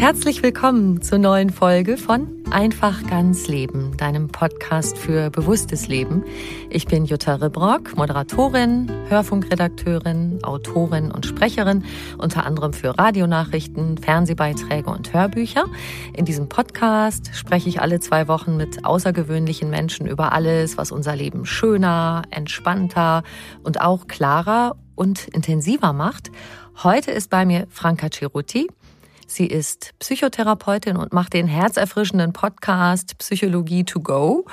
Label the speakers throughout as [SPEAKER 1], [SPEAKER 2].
[SPEAKER 1] Herzlich willkommen zur neuen Folge von Einfach ganz Leben, deinem Podcast für bewusstes Leben. Ich bin Jutta Rebrock, Moderatorin, Hörfunkredakteurin, Autorin und Sprecherin, unter anderem für Radionachrichten, Fernsehbeiträge und Hörbücher. In diesem Podcast spreche ich alle zwei Wochen mit außergewöhnlichen Menschen über alles, was unser Leben schöner, entspannter und auch klarer und intensiver macht. Heute ist bei mir Franka Ceruti. Sie ist Psychotherapeutin und macht den herzerfrischenden Podcast Psychologie to go.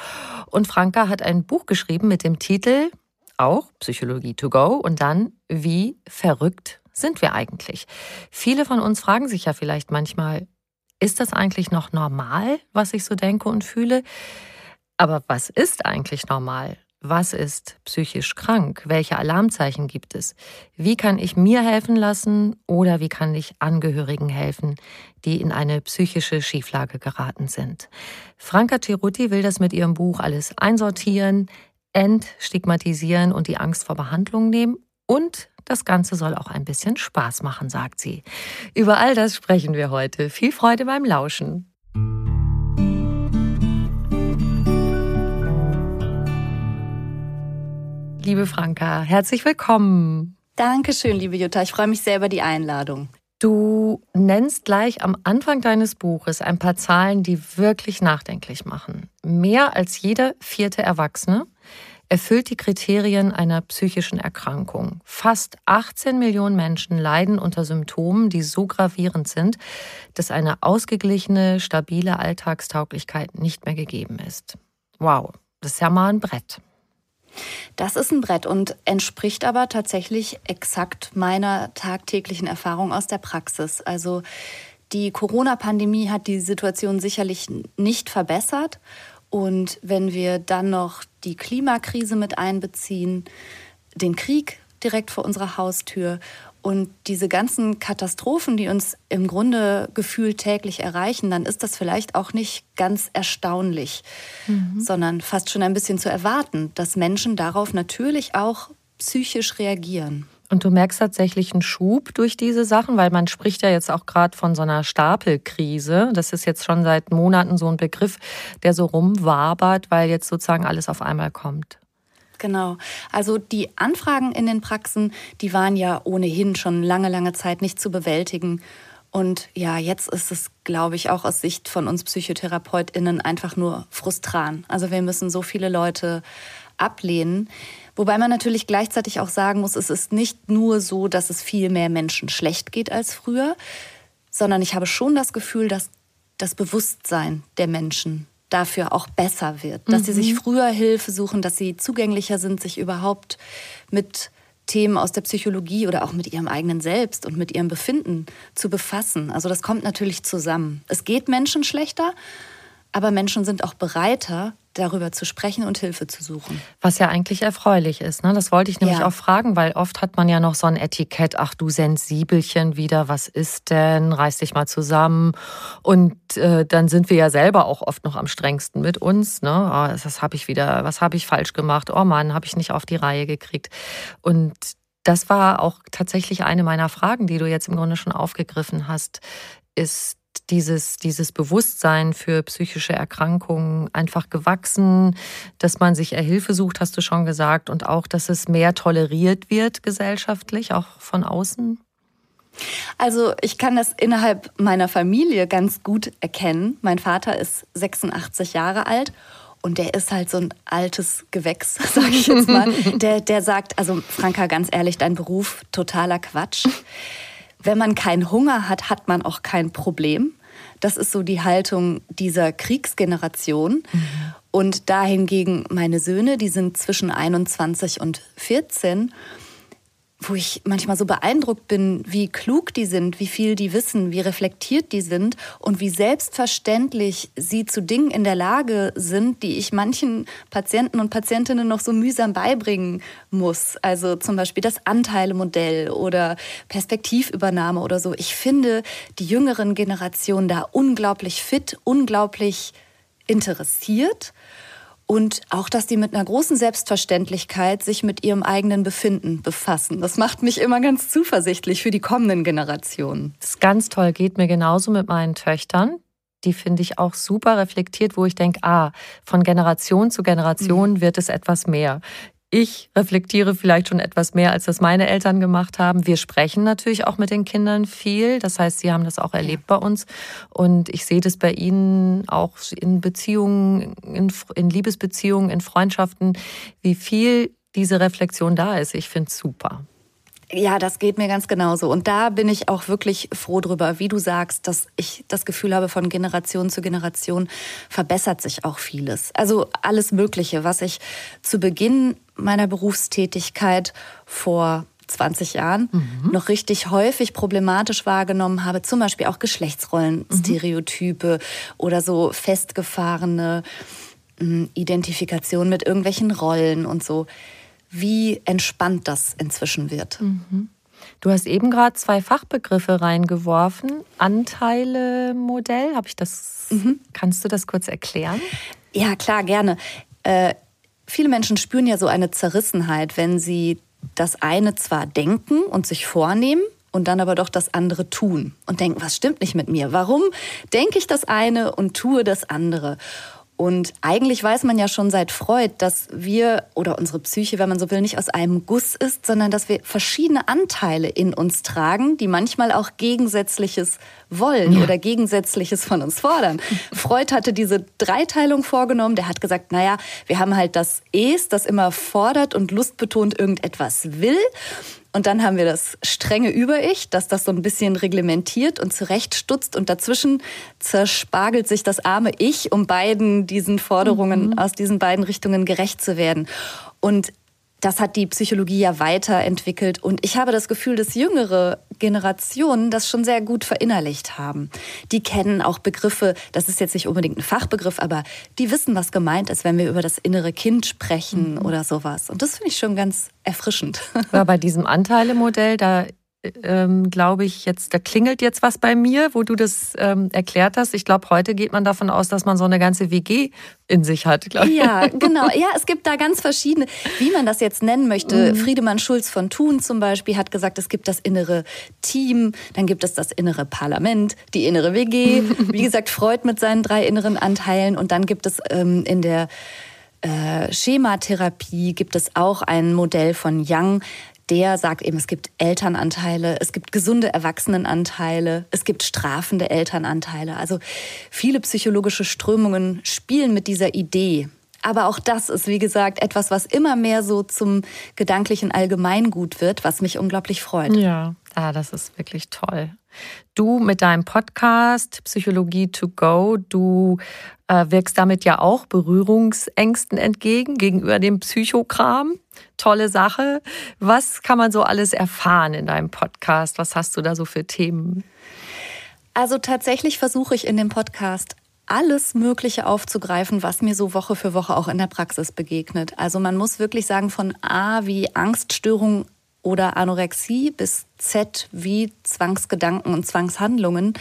[SPEAKER 1] Und Franka hat ein Buch geschrieben mit dem Titel auch Psychologie to go und dann Wie verrückt sind wir eigentlich? Viele von uns fragen sich ja vielleicht manchmal, ist das eigentlich noch normal, was ich so denke und fühle? Aber was ist eigentlich normal? Was ist psychisch krank? Welche Alarmzeichen gibt es? Wie kann ich mir helfen lassen oder wie kann ich Angehörigen helfen, die in eine psychische Schieflage geraten sind? Franka Ceruti will das mit ihrem Buch alles einsortieren, entstigmatisieren und die Angst vor Behandlung nehmen und das Ganze soll auch ein bisschen Spaß machen, sagt sie. Über all das sprechen wir heute. Viel Freude beim Lauschen. Liebe Franka. Herzlich willkommen.
[SPEAKER 2] Dankeschön, liebe Jutta. Ich freue mich sehr über die Einladung.
[SPEAKER 1] Du nennst gleich am Anfang deines Buches ein paar Zahlen, die wirklich nachdenklich machen. Mehr als jeder vierte Erwachsene erfüllt die Kriterien einer psychischen Erkrankung. Fast 18 Millionen Menschen leiden unter Symptomen, die so gravierend sind, dass eine ausgeglichene, stabile Alltagstauglichkeit nicht mehr gegeben ist. Wow, das ist ja mal ein Brett.
[SPEAKER 2] Das ist ein Brett und entspricht aber tatsächlich exakt meiner tagtäglichen Erfahrung aus der Praxis. Also die Corona-Pandemie hat die Situation sicherlich nicht verbessert. Und wenn wir dann noch die Klimakrise mit einbeziehen, den Krieg direkt vor unserer Haustür und diese ganzen Katastrophen, die uns im Grunde gefühlt täglich erreichen, dann ist das vielleicht auch nicht ganz erstaunlich, mhm. sondern fast schon ein bisschen zu erwarten, dass Menschen darauf natürlich auch psychisch reagieren.
[SPEAKER 1] Und du merkst tatsächlich einen Schub durch diese Sachen, weil man spricht ja jetzt auch gerade von so einer Stapelkrise. Das ist jetzt schon seit Monaten so ein Begriff, der so rumwabert, weil jetzt sozusagen alles auf einmal kommt.
[SPEAKER 2] Genau. Also die Anfragen in den Praxen, die waren ja ohnehin schon lange, lange Zeit nicht zu bewältigen. Und ja, jetzt ist es, glaube ich, auch aus Sicht von uns PsychotherapeutInnen einfach nur frustran. Also wir müssen so viele Leute ablehnen. Wobei man natürlich gleichzeitig auch sagen muss, es ist nicht nur so, dass es viel mehr Menschen schlecht geht als früher, sondern ich habe schon das Gefühl, dass das Bewusstsein der Menschen dafür auch besser wird, dass mhm. sie sich mhm. früher Hilfe suchen, dass sie zugänglicher sind, sich überhaupt mit Themen aus der Psychologie oder auch mit ihrem eigenen Selbst und mit ihrem Befinden zu befassen. Also das kommt natürlich zusammen. Es geht Menschen schlechter, aber Menschen sind auch bereiter, darüber zu sprechen und Hilfe zu suchen.
[SPEAKER 1] Was ja eigentlich erfreulich ist. Ne? Das wollte ich nämlich ja. auch fragen, weil oft hat man ja noch so ein Etikett, ach du Sensibelchen wieder, was ist denn? Reiß dich mal zusammen. Und äh, dann sind wir ja selber auch oft noch am strengsten mit uns. Ne? Oh, das habe ich wieder, was habe ich falsch gemacht? Oh Mann, habe ich nicht auf die Reihe gekriegt. Und das war auch tatsächlich eine meiner Fragen, die du jetzt im Grunde schon aufgegriffen hast, ist dieses, dieses Bewusstsein für psychische Erkrankungen einfach gewachsen, dass man sich Hilfe sucht, hast du schon gesagt, und auch, dass es mehr toleriert wird gesellschaftlich, auch von außen?
[SPEAKER 2] Also ich kann das innerhalb meiner Familie ganz gut erkennen. Mein Vater ist 86 Jahre alt und der ist halt so ein altes Gewächs, sage ich jetzt mal. Der, der sagt, also Franka, ganz ehrlich, dein Beruf totaler Quatsch. Wenn man keinen Hunger hat, hat man auch kein Problem. Das ist so die Haltung dieser Kriegsgeneration. Mhm. Und dahingegen meine Söhne, die sind zwischen 21 und 14 wo ich manchmal so beeindruckt bin, wie klug die sind, wie viel die wissen, wie reflektiert die sind und wie selbstverständlich sie zu Dingen in der Lage sind, die ich manchen Patienten und Patientinnen noch so mühsam beibringen muss. Also zum Beispiel das Anteilemodell oder Perspektivübernahme oder so. Ich finde die jüngeren Generationen da unglaublich fit, unglaublich interessiert und auch, dass die mit einer großen Selbstverständlichkeit sich mit ihrem eigenen Befinden befassen. Das macht mich immer ganz zuversichtlich für die kommenden Generationen.
[SPEAKER 1] Das ist ganz toll, geht mir genauso mit meinen Töchtern. Die finde ich auch super reflektiert, wo ich denke, ah, von Generation zu Generation mhm. wird es etwas mehr ich reflektiere vielleicht schon etwas mehr, als das meine Eltern gemacht haben. Wir sprechen natürlich auch mit den Kindern viel. Das heißt, sie haben das auch erlebt bei uns. Und ich sehe das bei ihnen auch in Beziehungen, in, in Liebesbeziehungen, in Freundschaften, wie viel diese Reflexion da ist. Ich finde es super.
[SPEAKER 2] Ja, das geht mir ganz genauso. Und da bin ich auch wirklich froh drüber, wie du sagst, dass ich das Gefühl habe, von Generation zu Generation verbessert sich auch vieles. Also alles Mögliche, was ich zu Beginn meiner Berufstätigkeit vor 20 Jahren mhm. noch richtig häufig problematisch wahrgenommen habe, zum Beispiel auch Geschlechtsrollenstereotype mhm. oder so festgefahrene hm, Identifikation mit irgendwelchen Rollen und so wie entspannt das inzwischen wird. Mhm.
[SPEAKER 1] Du hast eben gerade zwei Fachbegriffe reingeworfen. Anteile-Modell, habe ich das? Mhm. Kannst du das kurz erklären?
[SPEAKER 2] Ja, klar, gerne. Äh, viele Menschen spüren ja so eine Zerrissenheit, wenn sie das eine zwar denken und sich vornehmen, und dann aber doch das andere tun und denken, was stimmt nicht mit mir? Warum denke ich das eine und tue das andere? Und eigentlich weiß man ja schon seit Freud, dass wir oder unsere Psyche, wenn man so will, nicht aus einem Guss ist, sondern dass wir verschiedene Anteile in uns tragen, die manchmal auch Gegensätzliches wollen ja. oder Gegensätzliches von uns fordern. Freud hatte diese Dreiteilung vorgenommen. Der hat gesagt, naja, wir haben halt das Es, das immer fordert und lustbetont irgendetwas will. Und dann haben wir das strenge Über-Ich, das das so ein bisschen reglementiert und zurechtstutzt. Und dazwischen zerspargelt sich das arme Ich, um beiden diesen Forderungen mhm. aus diesen beiden Richtungen gerecht zu werden. Und das hat die Psychologie ja weiterentwickelt. Und ich habe das Gefühl, dass jüngere Generationen das schon sehr gut verinnerlicht haben. Die kennen auch Begriffe, das ist jetzt nicht unbedingt ein Fachbegriff, aber die wissen, was gemeint ist, wenn wir über das innere Kind sprechen mhm. oder sowas. Und das finde ich schon ganz erfrischend.
[SPEAKER 1] Aber bei diesem Anteilemodell, da ähm, glaube ich, jetzt, da klingelt jetzt was bei mir, wo du das ähm, erklärt hast. Ich glaube, heute geht man davon aus, dass man so eine ganze WG in sich hat.
[SPEAKER 2] Ich. Ja, genau. Ja, es gibt da ganz verschiedene, wie man das jetzt nennen möchte. Mhm. Friedemann Schulz von Thun zum Beispiel hat gesagt, es gibt das innere Team, dann gibt es das innere Parlament, die innere WG. Wie gesagt, Freud mit seinen drei inneren Anteilen und dann gibt es ähm, in der äh, Schematherapie gibt es auch ein Modell von Young, der sagt eben, es gibt Elternanteile, es gibt gesunde Erwachsenenanteile, es gibt strafende Elternanteile. Also viele psychologische Strömungen spielen mit dieser Idee. Aber auch das ist, wie gesagt, etwas, was immer mehr so zum gedanklichen Allgemeingut wird, was mich unglaublich freut.
[SPEAKER 1] Ja, ah, das ist wirklich toll. Du mit deinem Podcast Psychologie to go, du äh, wirkst damit ja auch Berührungsängsten entgegen gegenüber dem Psychokram. Tolle Sache. Was kann man so alles erfahren in deinem Podcast? Was hast du da so für Themen?
[SPEAKER 2] Also tatsächlich versuche ich in dem Podcast alles Mögliche aufzugreifen, was mir so Woche für Woche auch in der Praxis begegnet. Also man muss wirklich sagen, von A wie Angststörung oder Anorexie bis Z wie Zwangsgedanken und Zwangshandlungen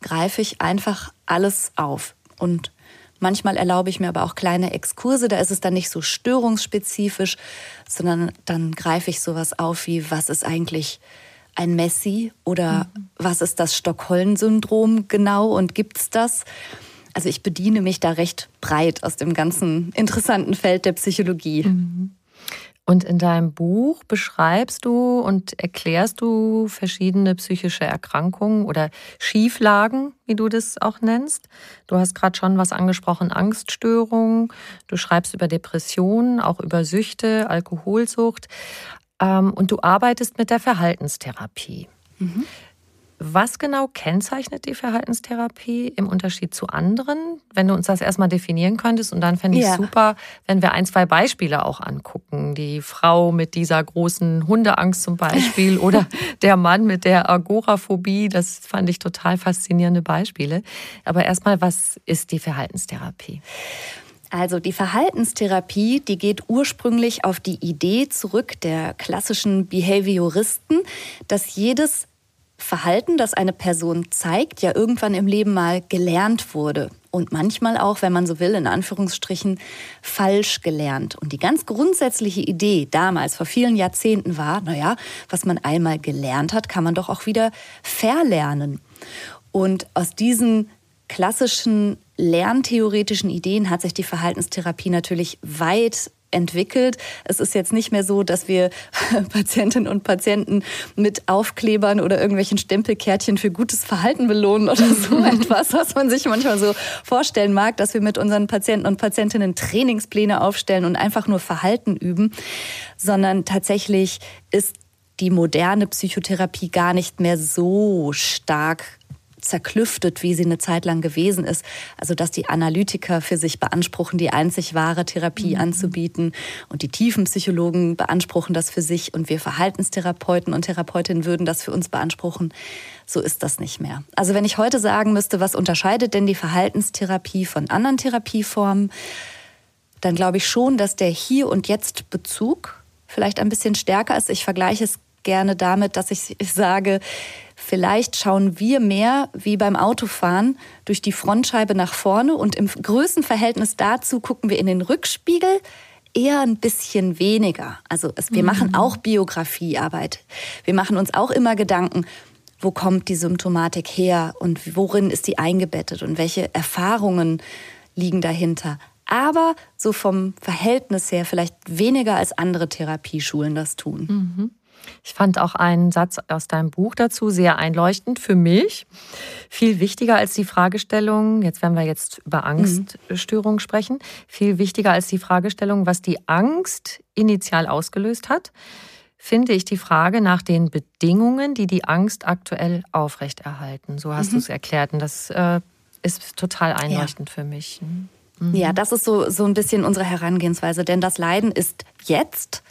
[SPEAKER 2] greife ich einfach alles auf. Und manchmal erlaube ich mir aber auch kleine Exkurse, da ist es dann nicht so störungsspezifisch, sondern dann greife ich sowas auf wie, was ist eigentlich ein Messi oder mhm. was ist das Stockholm-Syndrom genau und gibt es das? Also ich bediene mich da recht breit aus dem ganzen interessanten Feld der Psychologie. Mhm.
[SPEAKER 1] Und in deinem Buch beschreibst du und erklärst du verschiedene psychische Erkrankungen oder Schieflagen, wie du das auch nennst. Du hast gerade schon was angesprochen, Angststörungen. Du schreibst über Depressionen, auch über Süchte, Alkoholsucht. Ähm, und du arbeitest mit der Verhaltenstherapie. Mhm. Was genau kennzeichnet die Verhaltenstherapie im Unterschied zu anderen? Wenn du uns das erstmal definieren könntest und dann fände ich ja. super, wenn wir ein, zwei Beispiele auch angucken. Die Frau mit dieser großen Hundeangst zum Beispiel oder der Mann mit der Agoraphobie. Das fand ich total faszinierende Beispiele. Aber erstmal, was ist die Verhaltenstherapie?
[SPEAKER 2] Also die Verhaltenstherapie, die geht ursprünglich auf die Idee zurück der klassischen Behavioristen, dass jedes Verhalten, das eine Person zeigt, ja irgendwann im Leben mal gelernt wurde. Und manchmal auch, wenn man so will, in Anführungsstrichen falsch gelernt. Und die ganz grundsätzliche Idee damals, vor vielen Jahrzehnten war, naja, was man einmal gelernt hat, kann man doch auch wieder verlernen. Und aus diesen klassischen lerntheoretischen Ideen hat sich die Verhaltenstherapie natürlich weit entwickelt. Es ist jetzt nicht mehr so, dass wir Patientinnen und Patienten mit Aufklebern oder irgendwelchen Stempelkärtchen für gutes Verhalten belohnen oder so etwas, was man sich manchmal so vorstellen mag, dass wir mit unseren Patienten und Patientinnen Trainingspläne aufstellen und einfach nur Verhalten üben, sondern tatsächlich ist die moderne Psychotherapie gar nicht mehr so stark zerklüftet, wie sie eine Zeit lang gewesen ist. Also dass die Analytiker für sich beanspruchen, die einzig wahre Therapie mhm. anzubieten und die Tiefenpsychologen beanspruchen das für sich und wir Verhaltenstherapeuten und Therapeutinnen würden das für uns beanspruchen. So ist das nicht mehr. Also wenn ich heute sagen müsste, was unterscheidet denn die Verhaltenstherapie von anderen Therapieformen, dann glaube ich schon, dass der Hier- und Jetzt-Bezug vielleicht ein bisschen stärker ist. Ich vergleiche es gerne damit, dass ich sage, Vielleicht schauen wir mehr wie beim Autofahren durch die Frontscheibe nach vorne und im Größenverhältnis dazu gucken wir in den Rückspiegel eher ein bisschen weniger. Also es, wir mhm. machen auch Biografiearbeit. Wir machen uns auch immer Gedanken, wo kommt die Symptomatik her und worin ist die eingebettet und welche Erfahrungen liegen dahinter. Aber so vom Verhältnis her vielleicht weniger als andere Therapieschulen das tun.
[SPEAKER 1] Mhm. Ich fand auch einen Satz aus deinem Buch dazu sehr einleuchtend für mich. Viel wichtiger als die Fragestellung, jetzt werden wir jetzt über Angststörungen sprechen, viel wichtiger als die Fragestellung, was die Angst initial ausgelöst hat, finde ich die Frage nach den Bedingungen, die die Angst aktuell aufrechterhalten. So hast mhm. du es erklärt und das äh, ist total einleuchtend ja. für mich.
[SPEAKER 2] Mhm. Ja, das ist so, so ein bisschen unsere Herangehensweise, denn das Leiden ist jetzt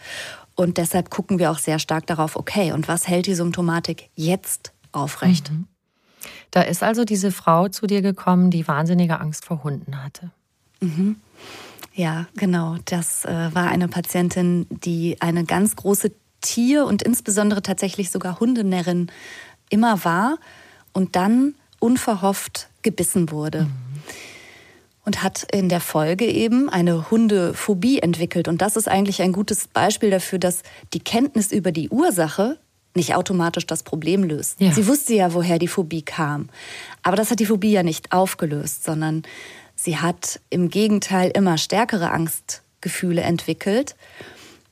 [SPEAKER 2] und deshalb gucken wir auch sehr stark darauf, okay, und was hält die Symptomatik jetzt aufrecht? Mhm.
[SPEAKER 1] Da ist also diese Frau zu dir gekommen, die wahnsinnige Angst vor Hunden hatte.
[SPEAKER 2] Mhm. Ja, genau. Das äh, war eine Patientin, die eine ganz große Tier- und insbesondere tatsächlich sogar Hundenärrin immer war und dann unverhofft gebissen wurde. Mhm und hat in der Folge eben eine Hundephobie entwickelt. Und das ist eigentlich ein gutes Beispiel dafür, dass die Kenntnis über die Ursache nicht automatisch das Problem löst. Ja. Sie wusste ja, woher die Phobie kam. Aber das hat die Phobie ja nicht aufgelöst, sondern sie hat im Gegenteil immer stärkere Angstgefühle entwickelt.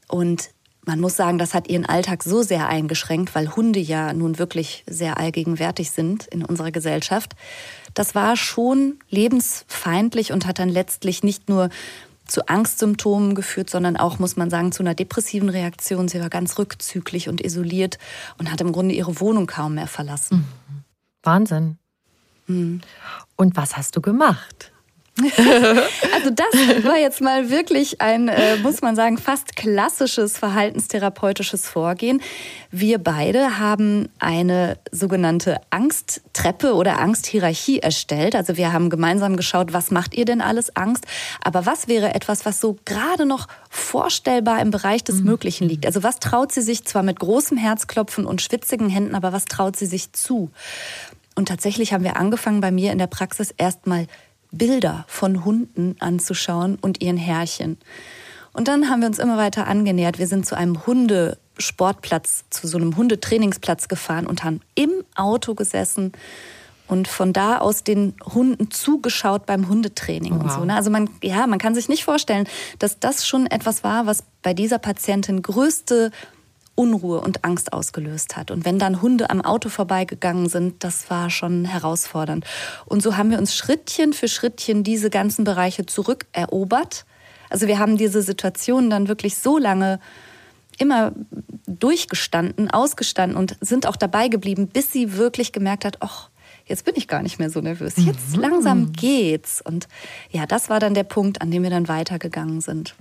[SPEAKER 2] Und man muss sagen, das hat ihren Alltag so sehr eingeschränkt, weil Hunde ja nun wirklich sehr allgegenwärtig sind in unserer Gesellschaft. Das war schon lebensfeindlich und hat dann letztlich nicht nur zu Angstsymptomen geführt, sondern auch, muss man sagen, zu einer depressiven Reaktion. Sie war ganz rückzüglich und isoliert und hat im Grunde ihre Wohnung kaum mehr verlassen.
[SPEAKER 1] Mhm. Wahnsinn. Mhm. Und was hast du gemacht?
[SPEAKER 2] also das war jetzt mal wirklich ein, äh, muss man sagen, fast klassisches verhaltenstherapeutisches Vorgehen. Wir beide haben eine sogenannte Angsttreppe oder Angsthierarchie erstellt. Also wir haben gemeinsam geschaut, was macht ihr denn alles Angst? Aber was wäre etwas, was so gerade noch vorstellbar im Bereich des mhm. Möglichen liegt? Also was traut sie sich zwar mit großem Herzklopfen und schwitzigen Händen, aber was traut sie sich zu? Und tatsächlich haben wir angefangen bei mir in der Praxis erstmal Bilder von Hunden anzuschauen und ihren Herrchen. Und dann haben wir uns immer weiter angenähert. Wir sind zu einem Hundesportplatz, zu so einem Hundetrainingsplatz gefahren und haben im Auto gesessen und von da aus den Hunden zugeschaut beim Hundetraining wow. und so. Ne? Also man, ja, man kann sich nicht vorstellen, dass das schon etwas war, was bei dieser Patientin größte Unruhe und Angst ausgelöst hat. Und wenn dann Hunde am Auto vorbeigegangen sind, das war schon herausfordernd. Und so haben wir uns Schrittchen für Schrittchen diese ganzen Bereiche zurückerobert. Also wir haben diese Situation dann wirklich so lange immer durchgestanden, ausgestanden und sind auch dabei geblieben, bis sie wirklich gemerkt hat, ach, jetzt bin ich gar nicht mehr so nervös. Jetzt mhm. langsam geht's. Und ja, das war dann der Punkt, an dem wir dann weitergegangen sind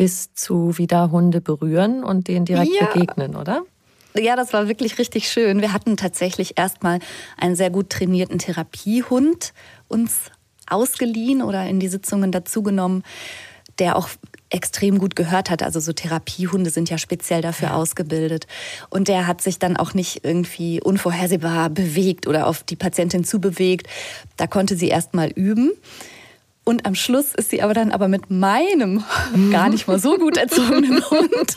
[SPEAKER 1] bis zu wieder Hunde berühren und denen direkt ja. begegnen, oder?
[SPEAKER 2] Ja, das war wirklich richtig schön. Wir hatten tatsächlich erstmal einen sehr gut trainierten Therapiehund uns ausgeliehen oder in die Sitzungen dazugenommen, der auch extrem gut gehört hat. Also so Therapiehunde sind ja speziell dafür ja. ausgebildet. Und der hat sich dann auch nicht irgendwie unvorhersehbar bewegt oder auf die Patientin zubewegt. Da konnte sie erst mal üben. Und am Schluss ist sie aber dann aber mit meinem gar nicht mal so gut erzogenen Hund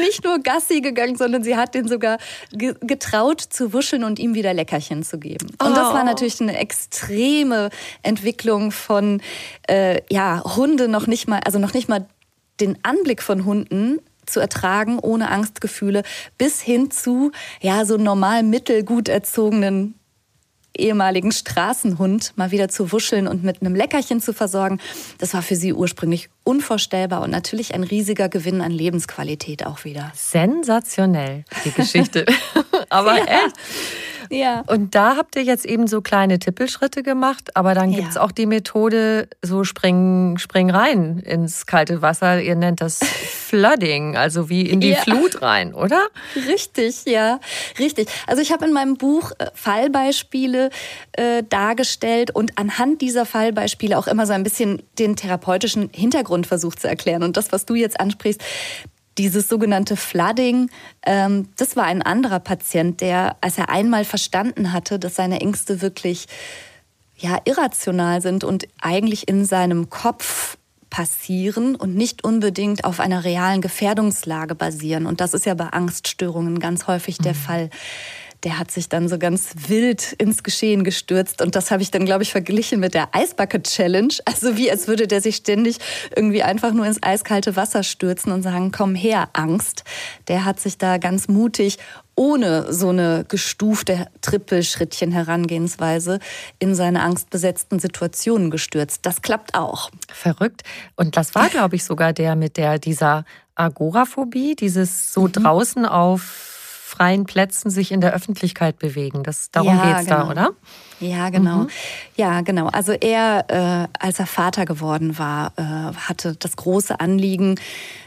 [SPEAKER 2] nicht nur Gassi gegangen, sondern sie hat den sogar getraut zu wuscheln und ihm wieder Leckerchen zu geben. Und oh. das war oh. natürlich eine extreme Entwicklung von äh, ja Hunde noch nicht mal, also noch nicht mal den Anblick von Hunden zu ertragen ohne Angstgefühle bis hin zu ja so normal mittelgut erzogenen ehemaligen Straßenhund mal wieder zu wuscheln und mit einem Leckerchen zu versorgen, das war für sie ursprünglich unvorstellbar und natürlich ein riesiger Gewinn an Lebensqualität auch wieder.
[SPEAKER 1] Sensationell, die Geschichte. Aber ja. echt. Ja. Und da habt ihr jetzt eben so kleine Tippelschritte gemacht, aber dann gibt es ja. auch die Methode, so spring, spring rein ins kalte Wasser. Ihr nennt das Flooding, also wie in die ja. Flut rein, oder?
[SPEAKER 2] Richtig, ja, richtig. Also ich habe in meinem Buch äh, Fallbeispiele äh, dargestellt und anhand dieser Fallbeispiele auch immer so ein bisschen den therapeutischen Hintergrund versucht zu erklären. Und das, was du jetzt ansprichst, dieses sogenannte Flooding, ähm, das war ein anderer Patient, der, als er einmal verstanden hatte, dass seine Ängste wirklich ja, irrational sind und eigentlich in seinem Kopf passieren und nicht unbedingt auf einer realen Gefährdungslage basieren. Und das ist ja bei Angststörungen ganz häufig der mhm. Fall der hat sich dann so ganz wild ins Geschehen gestürzt. Und das habe ich dann, glaube ich, verglichen mit der Eisbucket Challenge. Also wie als würde der sich ständig irgendwie einfach nur ins eiskalte Wasser stürzen und sagen, komm her, Angst. Der hat sich da ganz mutig ohne so eine gestufte Trippelschrittchen Herangehensweise in seine angstbesetzten Situationen gestürzt. Das klappt auch.
[SPEAKER 1] Verrückt. Und das war, glaube ich, sogar der mit der dieser Agoraphobie, dieses so mhm. draußen auf freien Plätzen sich in der Öffentlichkeit bewegen. Das, darum ja, geht's genau. da, oder?
[SPEAKER 2] Ja, genau. Mhm. Ja, genau. Also er, äh, als er Vater geworden war, äh, hatte das große Anliegen,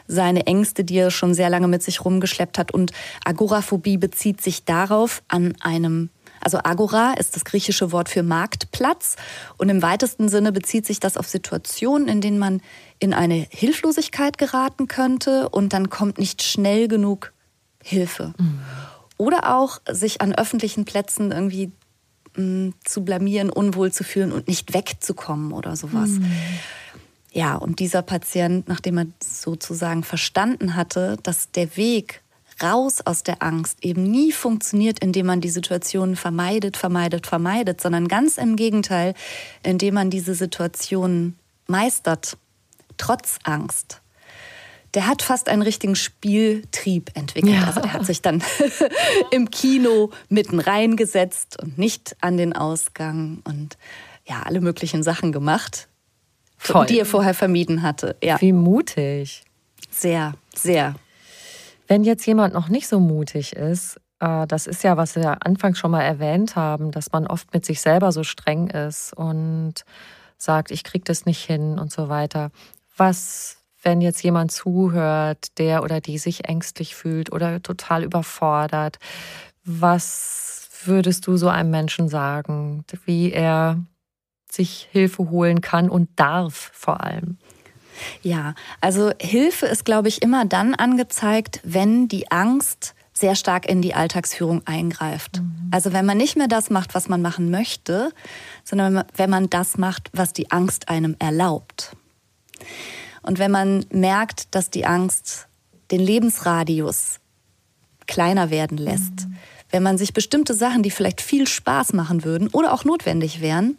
[SPEAKER 2] seine Ängste, die er schon sehr lange mit sich rumgeschleppt hat. Und Agoraphobie bezieht sich darauf, an einem also Agora ist das griechische Wort für Marktplatz und im weitesten Sinne bezieht sich das auf Situationen, in denen man in eine Hilflosigkeit geraten könnte und dann kommt nicht schnell genug Hilfe. Mhm. Oder auch sich an öffentlichen Plätzen irgendwie mh, mm, zu blamieren, unwohl zu fühlen und nicht wegzukommen oder sowas. Mhm. Ja, und dieser Patient, nachdem er sozusagen verstanden hatte, dass der Weg raus aus der Angst eben nie funktioniert, indem man die Situation vermeidet, vermeidet, vermeidet, sondern ganz im Gegenteil, indem man diese Situation meistert, trotz Angst der hat fast einen richtigen Spieltrieb entwickelt. Ja. Also der hat sich dann im Kino mitten reingesetzt und nicht an den Ausgang und ja, alle möglichen Sachen gemacht, Toll. die er vorher vermieden hatte. Ja.
[SPEAKER 1] Wie mutig.
[SPEAKER 2] Sehr, sehr.
[SPEAKER 1] Wenn jetzt jemand noch nicht so mutig ist, äh, das ist ja, was wir anfangs schon mal erwähnt haben, dass man oft mit sich selber so streng ist und sagt, ich krieg das nicht hin und so weiter. Was, wenn jetzt jemand zuhört, der oder die sich ängstlich fühlt oder total überfordert, was würdest du so einem Menschen sagen, wie er sich Hilfe holen kann und darf vor allem?
[SPEAKER 2] Ja, also Hilfe ist, glaube ich, immer dann angezeigt, wenn die Angst sehr stark in die Alltagsführung eingreift. Mhm. Also wenn man nicht mehr das macht, was man machen möchte, sondern wenn man das macht, was die Angst einem erlaubt. Und wenn man merkt, dass die Angst den Lebensradius kleiner werden lässt, mhm. wenn man sich bestimmte Sachen, die vielleicht viel Spaß machen würden oder auch notwendig wären,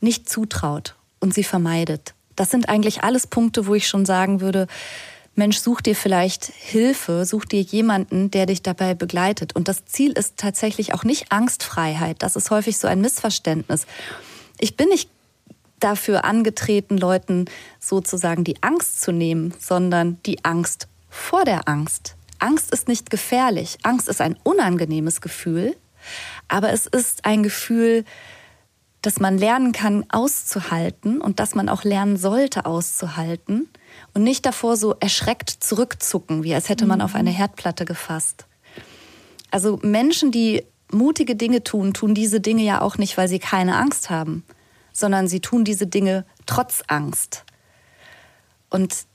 [SPEAKER 2] nicht zutraut und sie vermeidet. Das sind eigentlich alles Punkte, wo ich schon sagen würde, Mensch, such dir vielleicht Hilfe, such dir jemanden, der dich dabei begleitet. Und das Ziel ist tatsächlich auch nicht Angstfreiheit. Das ist häufig so ein Missverständnis. Ich bin nicht dafür angetreten, Leuten sozusagen die Angst zu nehmen, sondern die Angst vor der Angst. Angst ist nicht gefährlich. Angst ist ein unangenehmes Gefühl, aber es ist ein Gefühl, dass man lernen kann auszuhalten und dass man auch lernen sollte auszuhalten und nicht davor so erschreckt zurückzucken, wie als hätte man auf eine mhm. Herdplatte gefasst. Also Menschen, die mutige Dinge tun, tun diese Dinge ja auch nicht, weil sie keine Angst haben, sondern sie tun diese Dinge trotz Angst. Und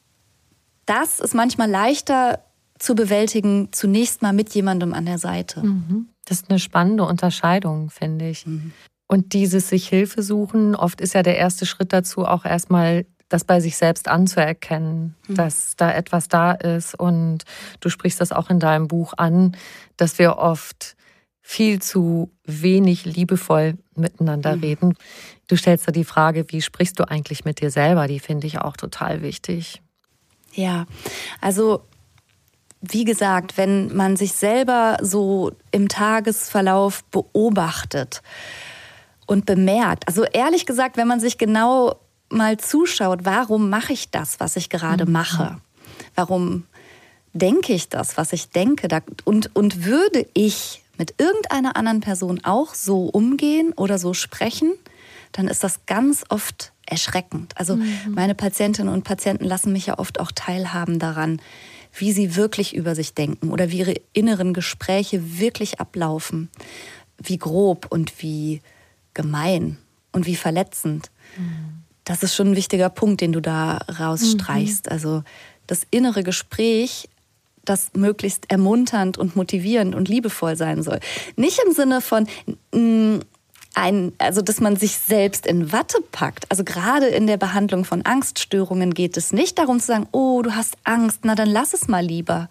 [SPEAKER 2] das ist manchmal leichter zu bewältigen, zunächst mal mit jemandem an der Seite.
[SPEAKER 1] Mhm. Das ist eine spannende Unterscheidung, finde ich. Mhm. Und dieses sich Hilfe suchen, oft ist ja der erste Schritt dazu auch erstmal das bei sich selbst anzuerkennen, mhm. dass da etwas da ist. Und du sprichst das auch in deinem Buch an, dass wir oft viel zu wenig liebevoll miteinander mhm. reden. Du stellst da die Frage, wie sprichst du eigentlich mit dir selber? Die finde ich auch total wichtig.
[SPEAKER 2] Ja, also wie gesagt, wenn man sich selber so im Tagesverlauf beobachtet, und bemerkt. Also ehrlich gesagt, wenn man sich genau mal zuschaut, warum mache ich das, was ich gerade mhm. mache? Warum denke ich das, was ich denke? Und, und würde ich mit irgendeiner anderen Person auch so umgehen oder so sprechen, dann ist das ganz oft erschreckend. Also mhm. meine Patientinnen und Patienten lassen mich ja oft auch teilhaben daran, wie sie wirklich über sich denken oder wie ihre inneren Gespräche wirklich ablaufen, wie grob und wie gemein und wie verletzend. Mhm. Das ist schon ein wichtiger Punkt, den du da rausstreichst. Mhm. Also das innere Gespräch, das möglichst ermunternd und motivierend und liebevoll sein soll. Nicht im Sinne von ein, also dass man sich selbst in Watte packt. Also gerade in der Behandlung von Angststörungen geht es nicht darum zu sagen, oh, du hast Angst, na dann lass es mal lieber.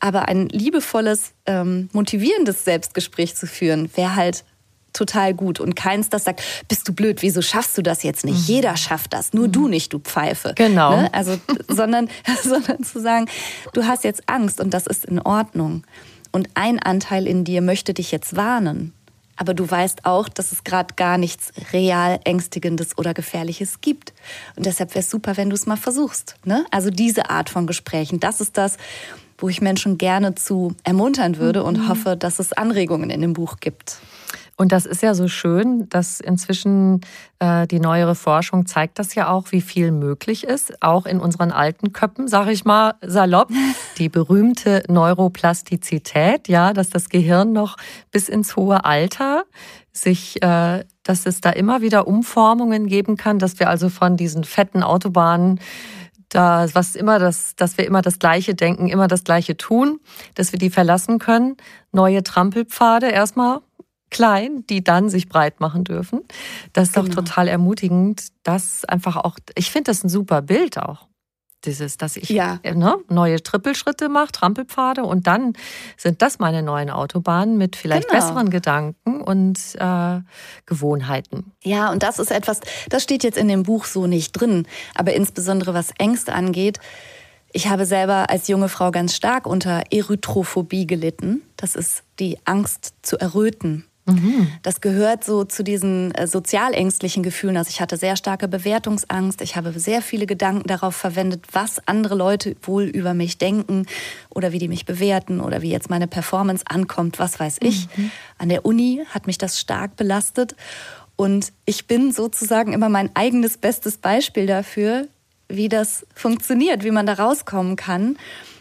[SPEAKER 2] Aber ein liebevolles, ähm, motivierendes Selbstgespräch zu führen, wäre halt total gut und keins, das sagt, bist du blöd, wieso schaffst du das jetzt nicht? Mhm. Jeder schafft das, nur mhm. du nicht, du Pfeife.
[SPEAKER 1] Genau. Ne?
[SPEAKER 2] Also, sondern, sondern zu sagen, du hast jetzt Angst und das ist in Ordnung. Und ein Anteil in dir möchte dich jetzt warnen. Aber du weißt auch, dass es gerade gar nichts real Ängstigendes oder Gefährliches gibt. Und deshalb wäre es super, wenn du es mal versuchst. Ne? Also diese Art von Gesprächen, das ist das, wo ich Menschen gerne zu ermuntern würde und mhm. hoffe, dass es Anregungen in dem Buch gibt.
[SPEAKER 1] Und das ist ja so schön, dass inzwischen äh, die neuere Forschung zeigt das ja auch, wie viel möglich ist, auch in unseren alten Köppen, sage ich mal salopp, die berühmte Neuroplastizität, ja, dass das Gehirn noch bis ins hohe Alter sich, äh, dass es da immer wieder Umformungen geben kann, dass wir also von diesen fetten Autobahnen da, was immer das, dass wir immer das Gleiche denken, immer das Gleiche tun, dass wir die verlassen können. Neue Trampelpfade erstmal klein, die dann sich breit machen dürfen. Das ist genau. doch total ermutigend, dass einfach auch, ich finde das ein super Bild auch. Dieses, dass ich ja. ne, neue Trippelschritte mache, Trampelpfade und dann sind das meine neuen Autobahnen mit vielleicht genau. besseren Gedanken und äh, Gewohnheiten.
[SPEAKER 2] Ja, und das ist etwas, das steht jetzt in dem Buch so nicht drin, aber insbesondere was Ängste angeht. Ich habe selber als junge Frau ganz stark unter Erythrophobie gelitten. Das ist die Angst zu erröten Mhm. Das gehört so zu diesen äh, sozialängstlichen Gefühlen. Also ich hatte sehr starke Bewertungsangst. Ich habe sehr viele Gedanken darauf verwendet, was andere Leute wohl über mich denken oder wie die mich bewerten oder wie jetzt meine Performance ankommt, was weiß ich. Mhm. An der Uni hat mich das stark belastet. Und ich bin sozusagen immer mein eigenes bestes Beispiel dafür, wie das funktioniert, wie man da rauskommen kann.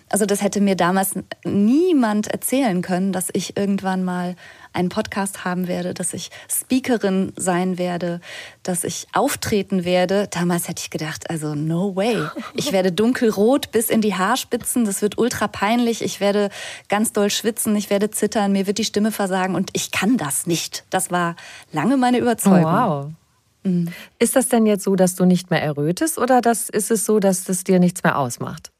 [SPEAKER 2] Also das hätte mir damals niemand erzählen können, dass ich irgendwann mal einen Podcast haben werde, dass ich Speakerin sein werde, dass ich auftreten werde. Damals hätte ich gedacht, also no way. Ich werde dunkelrot bis in die Haarspitzen, das wird ultra peinlich, ich werde ganz doll schwitzen, ich werde zittern, mir wird die Stimme versagen und ich kann das nicht. Das war lange meine Überzeugung.
[SPEAKER 1] Wow. Mhm. Ist das denn jetzt so, dass du nicht mehr errötest oder das, ist es so, dass das dir nichts mehr ausmacht?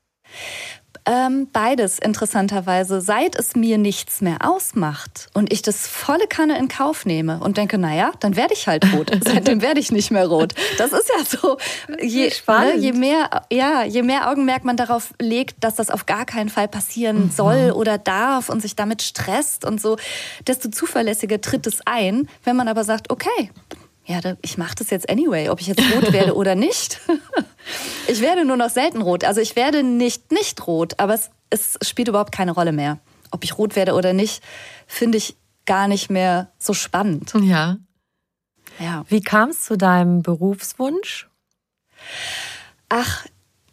[SPEAKER 2] Ähm, beides interessanterweise. Seit es mir nichts mehr ausmacht und ich das volle Kanne in Kauf nehme und denke, naja, dann werde ich halt rot. Seitdem werde ich nicht mehr rot. Das ist ja so. Je, ne, je, mehr, ja, je mehr Augenmerk man darauf legt, dass das auf gar keinen Fall passieren mhm. soll oder darf und sich damit stresst und so, desto zuverlässiger tritt es ein. Wenn man aber sagt, okay, ja, ich mache das jetzt anyway, ob ich jetzt rot werde oder nicht. Ich werde nur noch selten rot. Also ich werde nicht nicht rot, aber es, es spielt überhaupt keine Rolle mehr. Ob ich rot werde oder nicht, finde ich gar nicht mehr so spannend.
[SPEAKER 1] Ja. Ja. Wie kam es zu deinem Berufswunsch?
[SPEAKER 2] Ach,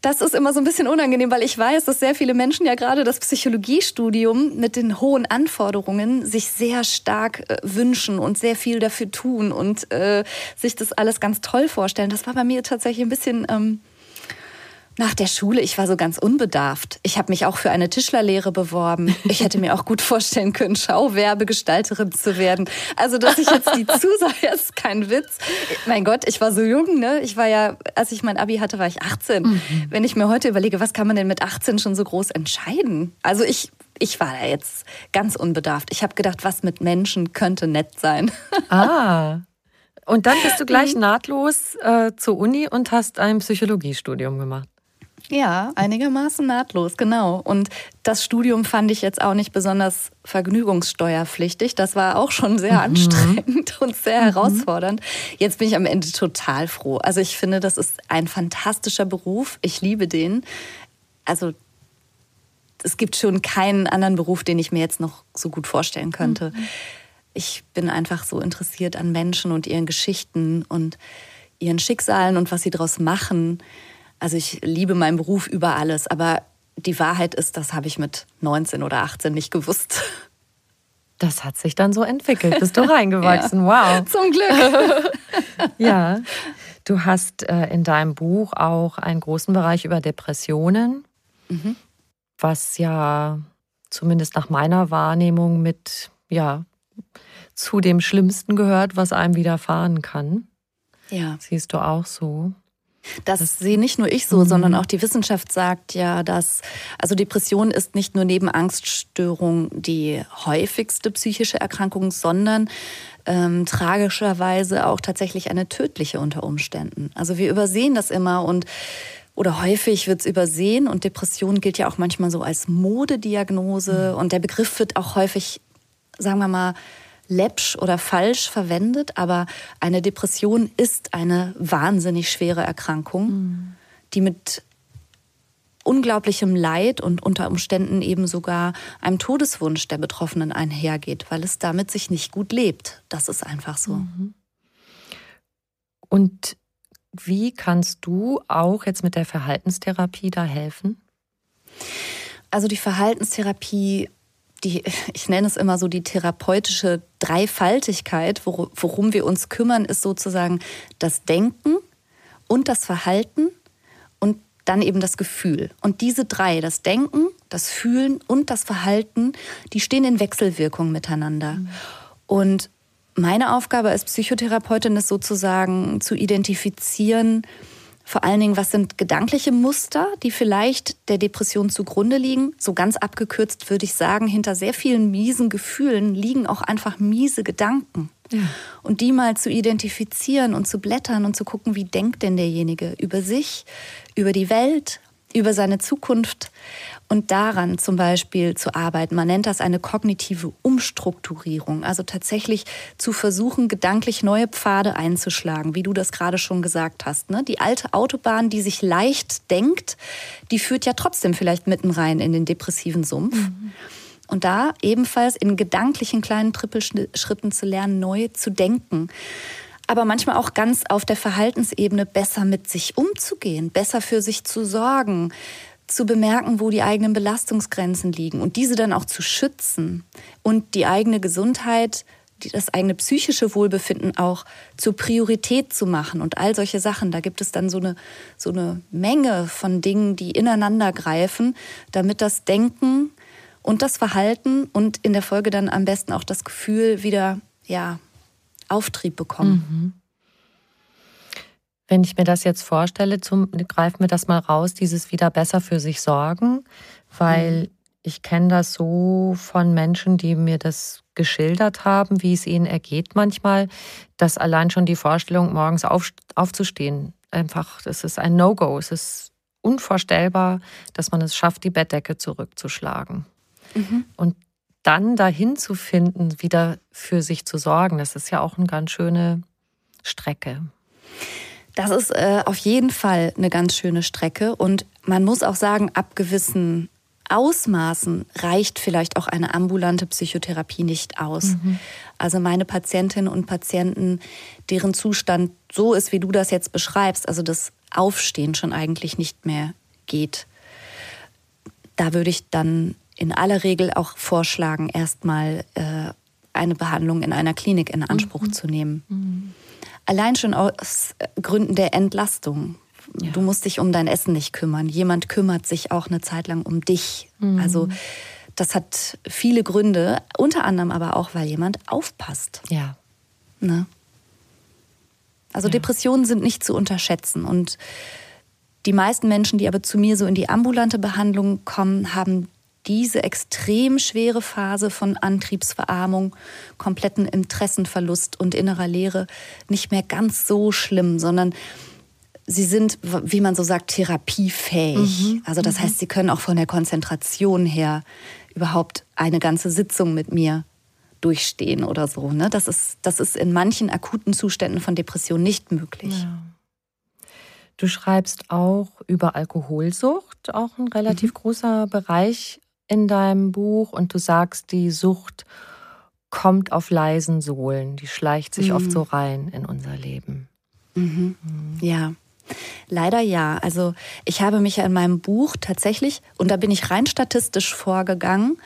[SPEAKER 2] das ist immer so ein bisschen unangenehm, weil ich weiß, dass sehr viele Menschen ja gerade das Psychologiestudium mit den hohen Anforderungen sich sehr stark äh, wünschen und sehr viel dafür tun und äh, sich das alles ganz toll vorstellen. Das war bei mir tatsächlich ein bisschen ähm, nach der Schule, ich war so ganz unbedarft. Ich habe mich auch für eine Tischlerlehre beworben. Ich hätte mir auch gut vorstellen können, Schauwerbegestalterin zu werden. Also, dass ich jetzt die Zusage, ist kein Witz. Mein Gott, ich war so jung, ne? Ich war ja, als ich mein Abi hatte, war ich 18. Mhm. Wenn ich mir heute überlege, was kann man denn mit 18 schon so groß entscheiden? Also, ich, ich war da jetzt ganz unbedarft. Ich habe gedacht, was mit Menschen könnte nett sein.
[SPEAKER 1] Ah. Und dann bist du gleich mhm. nahtlos äh, zur Uni und hast ein Psychologiestudium gemacht.
[SPEAKER 2] Ja, einigermaßen nahtlos, genau. Und das Studium fand ich jetzt auch nicht besonders vergnügungssteuerpflichtig. Das war auch schon sehr mhm. anstrengend und sehr mhm. herausfordernd. Jetzt bin ich am Ende total froh. Also ich finde, das ist ein fantastischer Beruf. Ich liebe den. Also es gibt schon keinen anderen Beruf, den ich mir jetzt noch so gut vorstellen könnte. Mhm. Ich bin einfach so interessiert an Menschen und ihren Geschichten und ihren Schicksalen und was sie daraus machen. Also ich liebe meinen Beruf über alles, aber die Wahrheit ist, das habe ich mit 19 oder 18 nicht gewusst.
[SPEAKER 1] Das hat sich dann so entwickelt. Bist du reingewachsen. ja.
[SPEAKER 2] Wow. Zum Glück.
[SPEAKER 1] ja. Du hast äh, in deinem Buch auch einen großen Bereich über Depressionen, mhm. was ja zumindest nach meiner Wahrnehmung mit, ja, zu dem Schlimmsten gehört, was einem widerfahren kann.
[SPEAKER 2] Ja.
[SPEAKER 1] Siehst du auch so?
[SPEAKER 2] Das, das sehe nicht nur ich so, mhm. sondern auch die Wissenschaft sagt ja, dass also Depression ist nicht nur neben Angststörung die häufigste psychische Erkrankung, sondern ähm, tragischerweise auch tatsächlich eine tödliche unter Umständen. Also wir übersehen das immer und oder häufig wird es übersehen und Depression gilt ja auch manchmal so als Modediagnose mhm. und der Begriff wird auch häufig, sagen wir mal, läppsch oder falsch verwendet, aber eine Depression ist eine wahnsinnig schwere Erkrankung, mhm. die mit unglaublichem Leid und unter Umständen eben sogar einem Todeswunsch der Betroffenen einhergeht, weil es damit sich nicht gut lebt. Das ist einfach so. Mhm.
[SPEAKER 1] Und wie kannst du auch jetzt mit der Verhaltenstherapie da helfen?
[SPEAKER 2] Also die Verhaltenstherapie die, ich nenne es immer so die therapeutische Dreifaltigkeit, worum wir uns kümmern, ist sozusagen das Denken und das Verhalten und dann eben das Gefühl. Und diese drei, das Denken, das Fühlen und das Verhalten, die stehen in Wechselwirkung miteinander. Mhm. Und meine Aufgabe als Psychotherapeutin ist sozusagen zu identifizieren, vor allen Dingen, was sind gedankliche Muster, die vielleicht der Depression zugrunde liegen? So ganz abgekürzt würde ich sagen, hinter sehr vielen miesen Gefühlen liegen auch einfach miese Gedanken. Ja. Und die mal zu identifizieren und zu blättern und zu gucken, wie denkt denn derjenige über sich, über die Welt, über seine Zukunft und daran zum Beispiel zu arbeiten. Man nennt das eine kognitive Umstrukturierung, also tatsächlich zu versuchen, gedanklich neue Pfade einzuschlagen, wie du das gerade schon gesagt hast. Ne? Die alte Autobahn, die sich leicht denkt, die führt ja trotzdem vielleicht mitten rein in den depressiven Sumpf. Mhm. Und da ebenfalls in gedanklichen kleinen Trippelschritten zu lernen, neu zu denken aber manchmal auch ganz auf der Verhaltensebene besser mit sich umzugehen, besser für sich zu sorgen, zu bemerken, wo die eigenen Belastungsgrenzen liegen und diese dann auch zu schützen und die eigene Gesundheit, das eigene psychische Wohlbefinden auch zur Priorität zu machen und all solche Sachen. Da gibt es dann so eine, so eine Menge von Dingen, die ineinander greifen, damit das Denken und das Verhalten und in der Folge dann am besten auch das Gefühl wieder, ja, Auftrieb bekommen. Mhm.
[SPEAKER 1] Wenn ich mir das jetzt vorstelle, zum, greif mir das mal raus, dieses wieder besser für sich sorgen, weil mhm. ich kenne das so von Menschen, die mir das geschildert haben, wie es ihnen ergeht manchmal, dass allein schon die Vorstellung, morgens auf, aufzustehen, einfach, das ist ein No-Go. Es ist unvorstellbar, dass man es schafft, die Bettdecke zurückzuschlagen. Mhm. Und dann dahin zu finden, wieder für sich zu sorgen, das ist ja auch eine ganz schöne Strecke.
[SPEAKER 2] Das ist äh, auf jeden Fall eine ganz schöne Strecke. Und man muss auch sagen, ab gewissen Ausmaßen reicht vielleicht auch eine ambulante Psychotherapie nicht aus. Mhm. Also meine Patientinnen und Patienten, deren Zustand so ist, wie du das jetzt beschreibst, also das Aufstehen schon eigentlich nicht mehr geht, da würde ich dann in aller Regel auch vorschlagen, erstmal äh, eine Behandlung in einer Klinik in Anspruch mhm. zu nehmen. Mhm. Allein schon aus Gründen der Entlastung. Ja. Du musst dich um dein Essen nicht kümmern. Jemand kümmert sich auch eine Zeit lang um dich. Mhm. Also das hat viele Gründe, unter anderem aber auch, weil jemand aufpasst.
[SPEAKER 1] Ja.
[SPEAKER 2] Ne? Also ja. Depressionen sind nicht zu unterschätzen und die meisten Menschen, die aber zu mir so in die ambulante Behandlung kommen, haben diese extrem schwere Phase von Antriebsverarmung, kompletten Interessenverlust und innerer Leere nicht mehr ganz so schlimm, sondern sie sind, wie man so sagt, therapiefähig. Mhm. Also das mhm. heißt, sie können auch von der Konzentration her überhaupt eine ganze Sitzung mit mir durchstehen oder so. Ne? Das, ist, das ist in manchen akuten Zuständen von Depression nicht möglich. Ja.
[SPEAKER 1] Du schreibst auch über Alkoholsucht, auch ein relativ mhm. großer Bereich in deinem Buch und du sagst, die Sucht kommt auf leisen Sohlen, die schleicht sich mhm. oft so rein in unser Leben.
[SPEAKER 2] Mhm. Mhm. Ja. Leider ja. Also ich habe mich ja in meinem Buch tatsächlich, und da bin ich rein statistisch vorgegangen,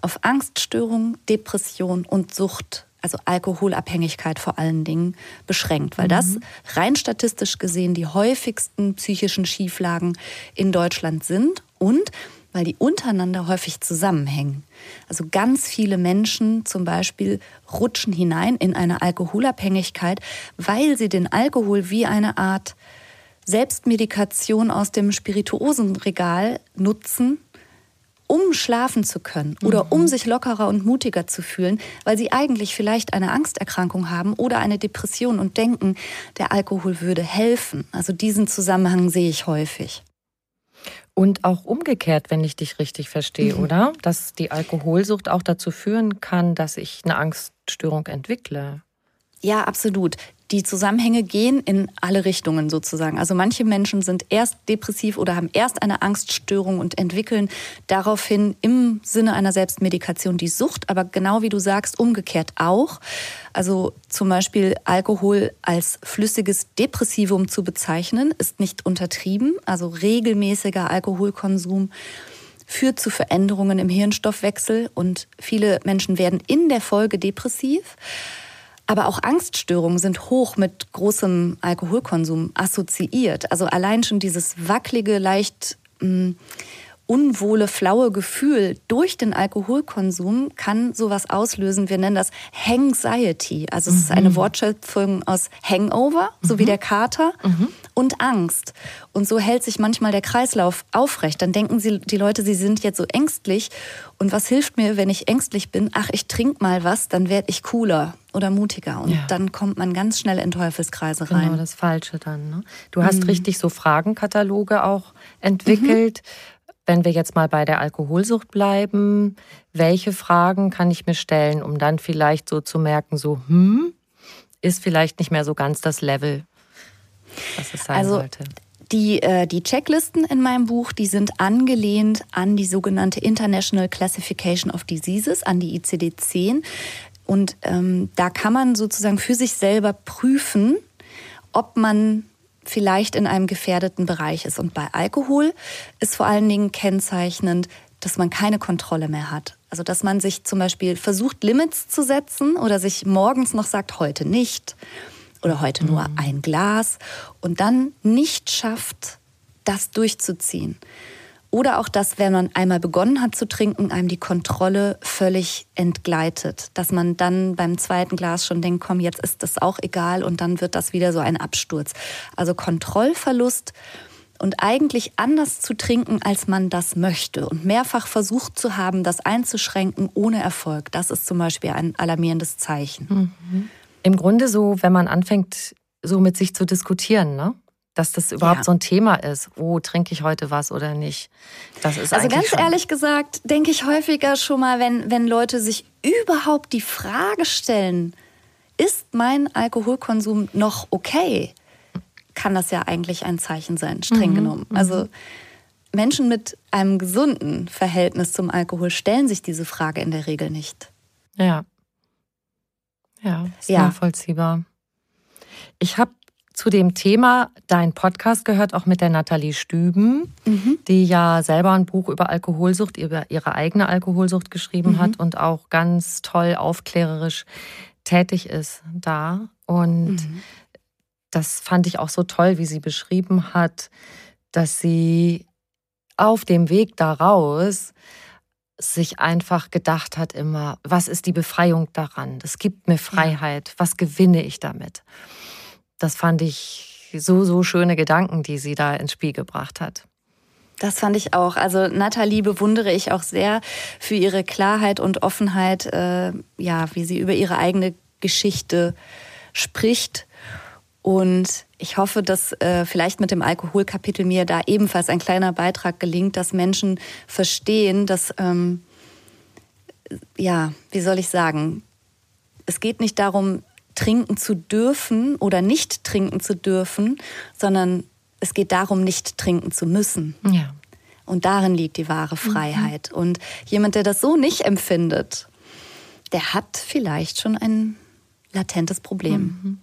[SPEAKER 2] auf Angststörung, Depression und Sucht, also Alkoholabhängigkeit vor allen Dingen, beschränkt, weil das mhm. rein statistisch gesehen die häufigsten psychischen Schieflagen in Deutschland sind und weil die untereinander häufig zusammenhängen. Also ganz viele Menschen zum Beispiel rutschen hinein in eine Alkoholabhängigkeit, weil sie den Alkohol wie eine Art Selbstmedikation aus dem Spirituosenregal nutzen, um schlafen zu können oder mhm. um sich lockerer und mutiger zu fühlen, weil sie eigentlich vielleicht eine Angsterkrankung haben oder eine Depression und denken, der Alkohol würde helfen. Also diesen Zusammenhang sehe ich häufig.
[SPEAKER 1] Und auch umgekehrt, wenn ich dich richtig verstehe, mhm. oder? Dass die Alkoholsucht auch dazu führen kann, dass ich eine Angststörung entwickle.
[SPEAKER 2] Ja, absolut die Zusammenhänge gehen in alle Richtungen sozusagen. Also manche Menschen sind erst depressiv oder haben erst eine Angststörung und entwickeln daraufhin im Sinne einer Selbstmedikation die Sucht, aber genau wie du sagst, umgekehrt auch. Also zum Beispiel Alkohol als flüssiges Depressivum zu bezeichnen, ist nicht untertrieben. Also regelmäßiger Alkoholkonsum führt zu Veränderungen im Hirnstoffwechsel und viele Menschen werden in der Folge depressiv. Aber auch Angststörungen sind hoch mit großem Alkoholkonsum assoziiert. Also allein schon dieses wackelige, leicht mh, mm, unwohle, flaue Gefühl durch den Alkoholkonsum kann sowas auslösen. Wir nennen das Hangxiety. Also es mhm. ist eine mhm. Wortschöpfung aus Hangover, mhm. so wie mhm. der Kater, mhm. und Angst. Und so hält sich manchmal der Kreislauf aufrecht. Dann denken sie, die Leute, sie sind jetzt so ängstlich. Und was hilft mir, wenn ich ängstlich bin? Ach, ich trinke mal was, dann werde ich cooler oder mutiger. Und ja. dann kommt man ganz schnell in Teufelskreise rein.
[SPEAKER 1] Genau, das Falsche dann. Ne? Du hast mhm. richtig so Fragenkataloge auch entwickelt wenn wir jetzt mal bei der Alkoholsucht bleiben, welche Fragen kann ich mir stellen, um dann vielleicht so zu merken, so, hm, ist vielleicht nicht mehr so ganz das Level, was es sein
[SPEAKER 2] also,
[SPEAKER 1] sollte.
[SPEAKER 2] Die, äh, die Checklisten in meinem Buch, die sind angelehnt an die sogenannte International Classification of Diseases, an die ICD-10. Und ähm, da kann man sozusagen für sich selber prüfen, ob man vielleicht in einem gefährdeten Bereich ist. Und bei Alkohol ist vor allen Dingen kennzeichnend, dass man keine Kontrolle mehr hat. Also dass man sich zum Beispiel versucht, Limits zu setzen oder sich morgens noch sagt, heute nicht oder heute nur mhm. ein Glas und dann nicht schafft, das durchzuziehen. Oder auch das, wenn man einmal begonnen hat zu trinken, einem die Kontrolle völlig entgleitet. Dass man dann beim zweiten Glas schon denkt, komm, jetzt ist das auch egal und dann wird das wieder so ein Absturz. Also Kontrollverlust und eigentlich anders zu trinken, als man das möchte und mehrfach versucht zu haben, das einzuschränken ohne Erfolg. Das ist zum Beispiel ein alarmierendes Zeichen.
[SPEAKER 1] Mhm. Im Grunde so, wenn man anfängt, so mit sich zu diskutieren, ne? Dass das überhaupt ja. so ein Thema ist. Oh, trinke ich heute was oder nicht?
[SPEAKER 2] Das ist also ganz ehrlich gesagt, denke ich häufiger schon mal, wenn, wenn Leute sich überhaupt die Frage stellen, ist mein Alkoholkonsum noch okay? Kann das ja eigentlich ein Zeichen sein, streng mhm. genommen. Mhm. Also Menschen mit einem gesunden Verhältnis zum Alkohol stellen sich diese Frage in der Regel nicht.
[SPEAKER 1] Ja. Ja, ist ja. nachvollziehbar. Ich habe zu dem Thema dein Podcast gehört auch mit der Nathalie Stüben, mhm. die ja selber ein Buch über Alkoholsucht, über ihre eigene Alkoholsucht geschrieben mhm. hat und auch ganz toll aufklärerisch tätig ist da. Und mhm. das fand ich auch so toll, wie sie beschrieben hat, dass sie auf dem Weg daraus sich einfach gedacht hat immer, was ist die Befreiung daran? Das gibt mir Freiheit. Was gewinne ich damit? Das fand ich so, so schöne Gedanken, die sie da ins Spiel gebracht hat.
[SPEAKER 2] Das fand ich auch. Also Nathalie bewundere ich auch sehr für ihre Klarheit und Offenheit, äh, ja, wie sie über ihre eigene Geschichte spricht. Und ich hoffe, dass äh, vielleicht mit dem Alkoholkapitel mir da ebenfalls ein kleiner Beitrag gelingt, dass Menschen verstehen, dass, ähm, ja, wie soll ich sagen, es geht nicht darum, trinken zu dürfen oder nicht trinken zu dürfen, sondern es geht darum, nicht trinken zu müssen.
[SPEAKER 1] Ja.
[SPEAKER 2] Und darin liegt die wahre Freiheit. Mhm. Und jemand, der das so nicht empfindet, der hat vielleicht schon ein latentes Problem. Mhm.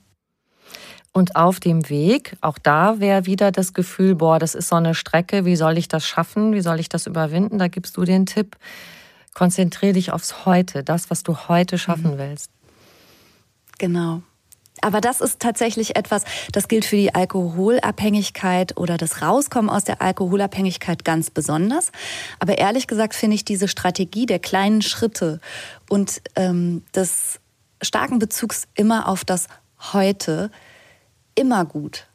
[SPEAKER 1] Und auf dem Weg, auch da wäre wieder das Gefühl, boah, das ist so eine Strecke, wie soll ich das schaffen, wie soll ich das überwinden? Da gibst du den Tipp, konzentriere dich aufs Heute, das, was du heute schaffen mhm. willst.
[SPEAKER 2] Genau. Aber das ist tatsächlich etwas, das gilt für die Alkoholabhängigkeit oder das Rauskommen aus der Alkoholabhängigkeit ganz besonders. Aber ehrlich gesagt finde ich diese Strategie der kleinen Schritte und ähm, des starken Bezugs immer auf das Heute immer gut.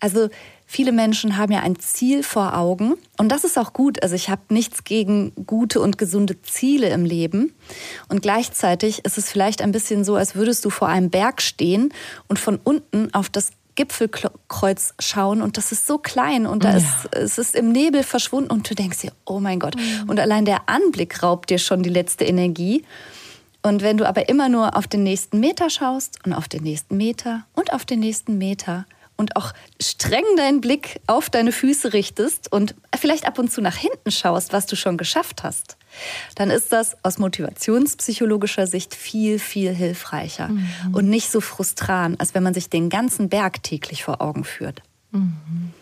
[SPEAKER 2] Also viele Menschen haben ja ein Ziel vor Augen und das ist auch gut. Also ich habe nichts gegen gute und gesunde Ziele im Leben und gleichzeitig ist es vielleicht ein bisschen so, als würdest du vor einem Berg stehen und von unten auf das Gipfelkreuz schauen und das ist so klein und da ja. ist es ist im Nebel verschwunden und du denkst dir, oh mein Gott. Mhm. Und allein der Anblick raubt dir schon die letzte Energie. Und wenn du aber immer nur auf den nächsten Meter schaust und auf den nächsten Meter und auf den nächsten Meter und auch streng deinen Blick auf deine Füße richtest und vielleicht ab und zu nach hinten schaust, was du schon geschafft hast, dann ist das aus motivationspsychologischer Sicht viel, viel hilfreicher mhm. und nicht so frustrant, als wenn man sich den ganzen Berg täglich vor Augen führt. Mhm.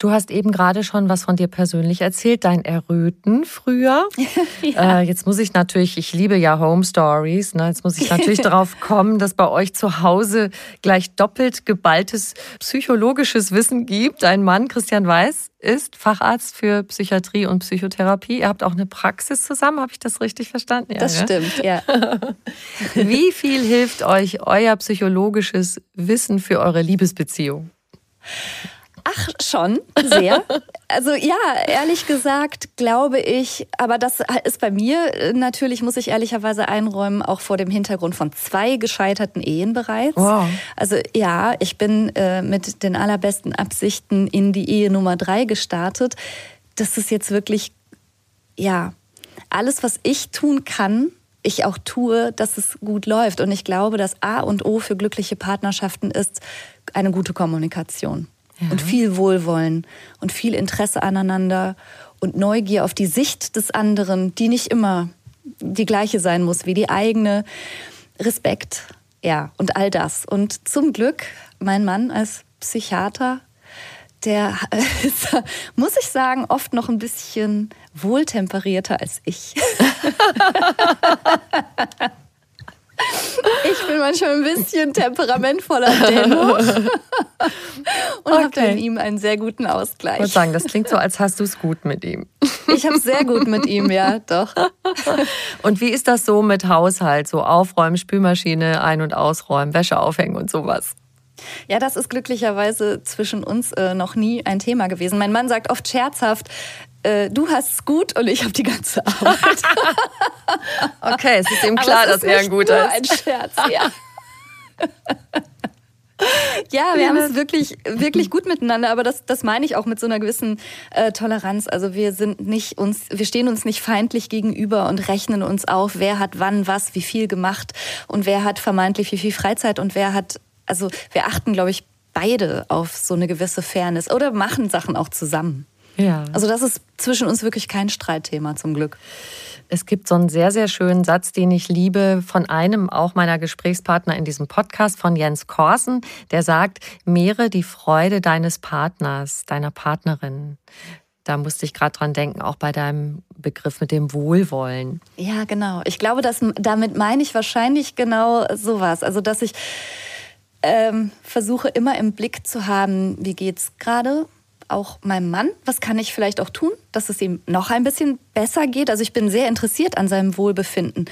[SPEAKER 1] Du hast eben gerade schon was von dir persönlich erzählt, dein Erröten früher. ja. äh, jetzt muss ich natürlich, ich liebe ja Home Stories, ne? jetzt muss ich natürlich darauf kommen, dass bei euch zu Hause gleich doppelt geballtes psychologisches Wissen gibt. Dein Mann, Christian Weiß, ist Facharzt für Psychiatrie und Psychotherapie. Ihr habt auch eine Praxis zusammen, habe ich das richtig verstanden?
[SPEAKER 2] Ja, das ne? stimmt, ja.
[SPEAKER 1] Wie viel hilft euch euer psychologisches Wissen für eure Liebesbeziehung?
[SPEAKER 2] Ach, schon, sehr. Also ja, ehrlich gesagt glaube ich, aber das ist bei mir äh, natürlich, muss ich ehrlicherweise einräumen, auch vor dem Hintergrund von zwei gescheiterten Ehen bereits.
[SPEAKER 1] Wow.
[SPEAKER 2] Also ja, ich bin äh, mit den allerbesten Absichten in die Ehe Nummer drei gestartet. dass es jetzt wirklich, ja, alles, was ich tun kann, ich auch tue, dass es gut läuft. Und ich glaube, dass A und O für glückliche Partnerschaften ist eine gute Kommunikation ja. und viel Wohlwollen und viel Interesse aneinander und Neugier auf die Sicht des anderen, die nicht immer die gleiche sein muss wie die eigene. Respekt, ja, und all das. Und zum Glück, mein Mann als Psychiater, der ist, muss ich sagen, oft noch ein bisschen wohltemperierter als ich. Ich bin manchmal ein bisschen temperamentvoller dennoch und okay. habe in ihm einen sehr guten Ausgleich. Ich
[SPEAKER 1] würde sagen, das klingt so, als hast du es gut mit ihm.
[SPEAKER 2] Ich habe es sehr gut mit ihm, ja, doch.
[SPEAKER 1] Und wie ist das so mit Haushalt? So aufräumen, Spülmaschine ein- und ausräumen, Wäsche aufhängen und sowas?
[SPEAKER 2] Ja, das ist glücklicherweise zwischen uns äh, noch nie ein Thema gewesen. Mein Mann sagt oft scherzhaft, äh, du hast es gut und ich habe die ganze Arbeit.
[SPEAKER 1] okay, es ist ihm klar, dass er ein guter ist.
[SPEAKER 2] ein Scherz, ja. Ja, wir haben es wirklich, wirklich gut miteinander, aber das, das meine ich auch mit so einer gewissen äh, Toleranz. Also wir sind nicht uns, wir stehen uns nicht feindlich gegenüber und rechnen uns auf, wer hat wann was, wie viel gemacht und wer hat vermeintlich wie viel Freizeit und wer hat, also wir achten, glaube ich, beide auf so eine gewisse Fairness oder machen Sachen auch zusammen.
[SPEAKER 1] Ja.
[SPEAKER 2] Also das ist zwischen uns wirklich kein Streitthema zum Glück.
[SPEAKER 1] Es gibt so einen sehr, sehr schönen Satz, den ich liebe, von einem auch meiner Gesprächspartner in diesem Podcast, von Jens Korsen, der sagt, mehre die Freude deines Partners, deiner Partnerin. Da musste ich gerade dran denken, auch bei deinem Begriff mit dem Wohlwollen.
[SPEAKER 2] Ja, genau. Ich glaube, dass, damit meine ich wahrscheinlich genau sowas. Also, dass ich ähm, versuche immer im Blick zu haben, wie geht's gerade auch meinem Mann, was kann ich vielleicht auch tun, dass es ihm noch ein bisschen besser geht. Also ich bin sehr interessiert an seinem Wohlbefinden.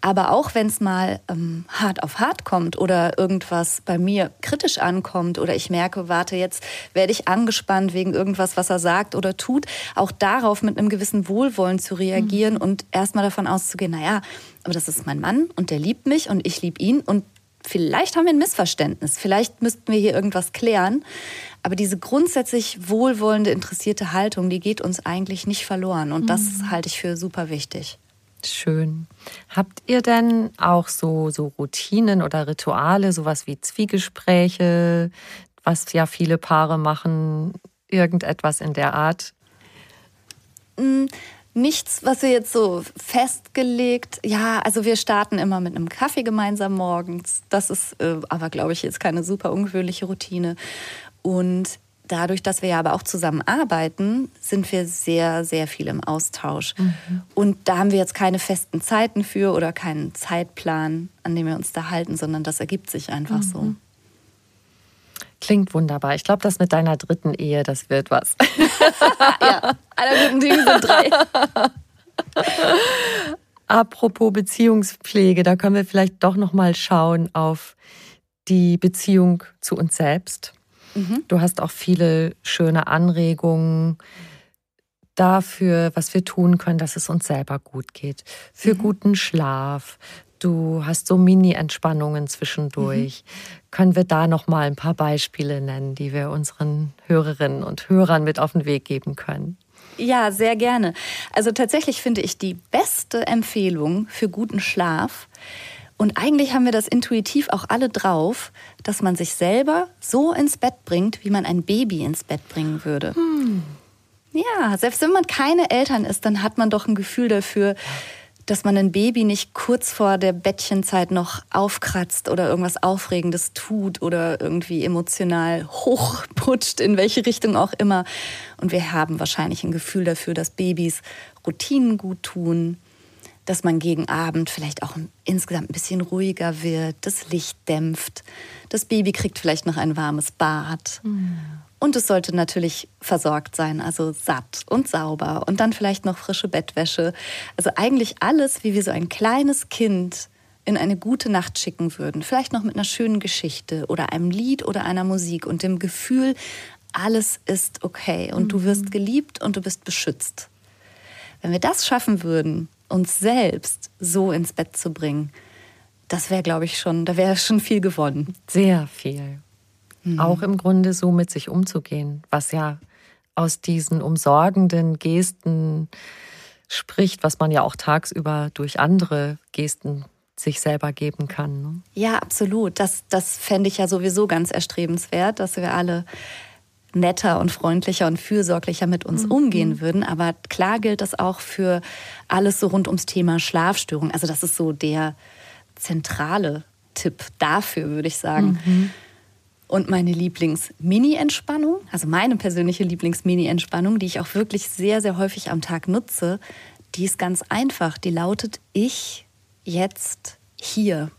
[SPEAKER 2] Aber auch wenn es mal ähm, hart auf hart kommt oder irgendwas bei mir kritisch ankommt oder ich merke, warte, jetzt werde ich angespannt wegen irgendwas, was er sagt oder tut, auch darauf mit einem gewissen Wohlwollen zu reagieren mhm. und erstmal davon auszugehen, naja, aber das ist mein Mann und der liebt mich und ich liebe ihn und vielleicht haben wir ein Missverständnis, vielleicht müssten wir hier irgendwas klären. Aber diese grundsätzlich wohlwollende, interessierte Haltung, die geht uns eigentlich nicht verloren. Und das mhm. halte ich für super wichtig.
[SPEAKER 1] Schön. Habt ihr denn auch so, so Routinen oder Rituale, sowas wie Zwiegespräche, was ja viele Paare machen, irgendetwas in der Art?
[SPEAKER 2] Mm, nichts, was wir jetzt so festgelegt. Ja, also wir starten immer mit einem Kaffee gemeinsam morgens. Das ist äh, aber, glaube ich, jetzt keine super ungewöhnliche Routine. Und dadurch, dass wir ja aber auch zusammen arbeiten, sind wir sehr, sehr viel im Austausch. Mhm. Und da haben wir jetzt keine festen Zeiten für oder keinen Zeitplan, an dem wir uns da halten, sondern das ergibt sich einfach mhm. so.
[SPEAKER 1] Klingt wunderbar. Ich glaube, das mit deiner dritten Ehe, das wird was.
[SPEAKER 2] ja, aller guten Dinge sind drei.
[SPEAKER 1] Apropos Beziehungspflege, da können wir vielleicht doch noch mal schauen auf die Beziehung zu uns selbst. Mhm. Du hast auch viele schöne Anregungen dafür, was wir tun können, dass es uns selber gut geht. Für mhm. guten Schlaf. Du hast so Mini-Entspannungen zwischendurch. Mhm. Können wir da noch mal ein paar Beispiele nennen, die wir unseren Hörerinnen und Hörern mit auf den Weg geben können?
[SPEAKER 2] Ja, sehr gerne. Also tatsächlich finde ich die beste Empfehlung für guten Schlaf und eigentlich haben wir das intuitiv auch alle drauf, dass man sich selber so ins Bett bringt, wie man ein Baby ins Bett bringen würde. Hm. Ja, selbst wenn man keine Eltern ist, dann hat man doch ein Gefühl dafür, dass man ein Baby nicht kurz vor der Bettchenzeit noch aufkratzt oder irgendwas Aufregendes tut oder irgendwie emotional hochputscht, in welche Richtung auch immer. Und wir haben wahrscheinlich ein Gefühl dafür, dass Babys Routinen gut tun, dass man gegen Abend vielleicht auch insgesamt ein bisschen ruhiger wird, das Licht dämpft, das Baby kriegt vielleicht noch ein warmes Bad. Mhm. Und es sollte natürlich versorgt sein, also satt und sauber und dann vielleicht noch frische Bettwäsche. Also eigentlich alles, wie wir so ein kleines Kind in eine gute Nacht schicken würden. Vielleicht noch mit einer schönen Geschichte oder einem Lied oder einer Musik und dem Gefühl, alles ist okay und mhm. du wirst geliebt und du bist beschützt. Wenn wir das schaffen würden, uns selbst so ins Bett zu bringen, das wäre, glaube ich, schon, da wäre schon viel gewonnen.
[SPEAKER 1] Sehr viel. Mhm. Auch im Grunde so mit sich umzugehen, was ja aus diesen umsorgenden Gesten spricht, was man ja auch tagsüber durch andere Gesten sich selber geben kann. Ne?
[SPEAKER 2] Ja, absolut. Das, das fände ich ja sowieso ganz erstrebenswert, dass wir alle netter und freundlicher und fürsorglicher mit uns mhm. umgehen würden. Aber klar gilt das auch für alles so rund ums Thema Schlafstörung. Also das ist so der zentrale Tipp dafür, würde ich sagen. Mhm. Und meine Lieblings-Mini-Entspannung, also meine persönliche Lieblings-Mini-Entspannung, die ich auch wirklich sehr, sehr häufig am Tag nutze, die ist ganz einfach. Die lautet Ich jetzt hier.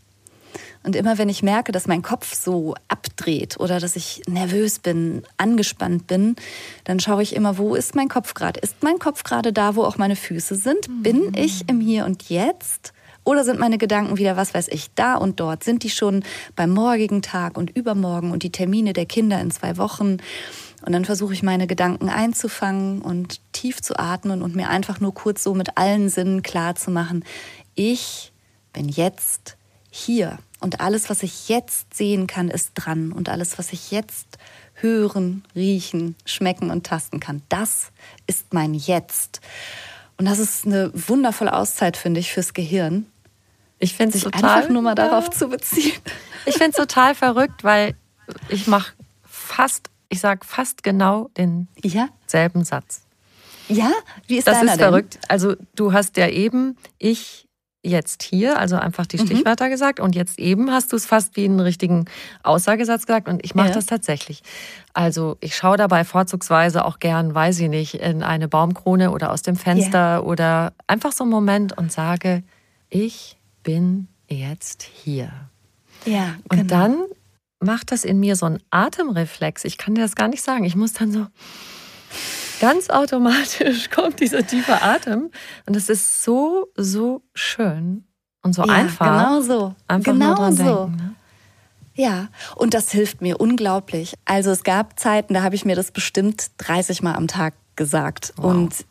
[SPEAKER 2] Und immer wenn ich merke, dass mein Kopf so abdreht oder dass ich nervös bin, angespannt bin, dann schaue ich immer, wo ist mein Kopf gerade? Ist mein Kopf gerade da, wo auch meine Füße sind? Bin mhm. ich im Hier und Jetzt? Oder sind meine Gedanken wieder, was weiß ich, da und dort? Sind die schon beim morgigen Tag und übermorgen und die Termine der Kinder in zwei Wochen? Und dann versuche ich meine Gedanken einzufangen und tief zu atmen und mir einfach nur kurz so mit allen Sinnen klar zu machen, ich bin jetzt hier und alles, was ich jetzt sehen kann, ist dran und alles, was ich jetzt hören, riechen, schmecken und tasten kann, das ist mein Jetzt. Und das ist eine wundervolle Auszeit, finde ich, fürs Gehirn.
[SPEAKER 1] Ich finde es total
[SPEAKER 2] einfach nur mal darauf zu beziehen.
[SPEAKER 1] Ich finde es total verrückt, weil ich mache fast, ich sage fast genau denselben ja? Satz.
[SPEAKER 2] Ja, wie ist
[SPEAKER 1] das? Das ist
[SPEAKER 2] denn?
[SPEAKER 1] verrückt. Also du hast ja eben ich jetzt hier, also einfach die mhm. Stichwörter mhm. gesagt und jetzt eben hast du es fast wie einen richtigen Aussagesatz gesagt und ich mache ja. das tatsächlich. Also ich schaue dabei vorzugsweise auch gern, weiß ich nicht, in eine Baumkrone oder aus dem Fenster ja. oder einfach so einen Moment und sage, ich bin jetzt hier.
[SPEAKER 2] Ja,
[SPEAKER 1] und genau. dann macht das in mir so einen Atemreflex. Ich kann dir das gar nicht sagen. Ich muss dann so ganz automatisch kommt dieser tiefe Atem. Und es ist so, so schön und so ja, einfach.
[SPEAKER 2] Genau so.
[SPEAKER 1] Einfach
[SPEAKER 2] genau
[SPEAKER 1] nur dran
[SPEAKER 2] so.
[SPEAKER 1] denken. Ne?
[SPEAKER 2] Ja, und das hilft mir unglaublich. Also es gab Zeiten, da habe ich mir das bestimmt 30 Mal am Tag gesagt. Wow. Und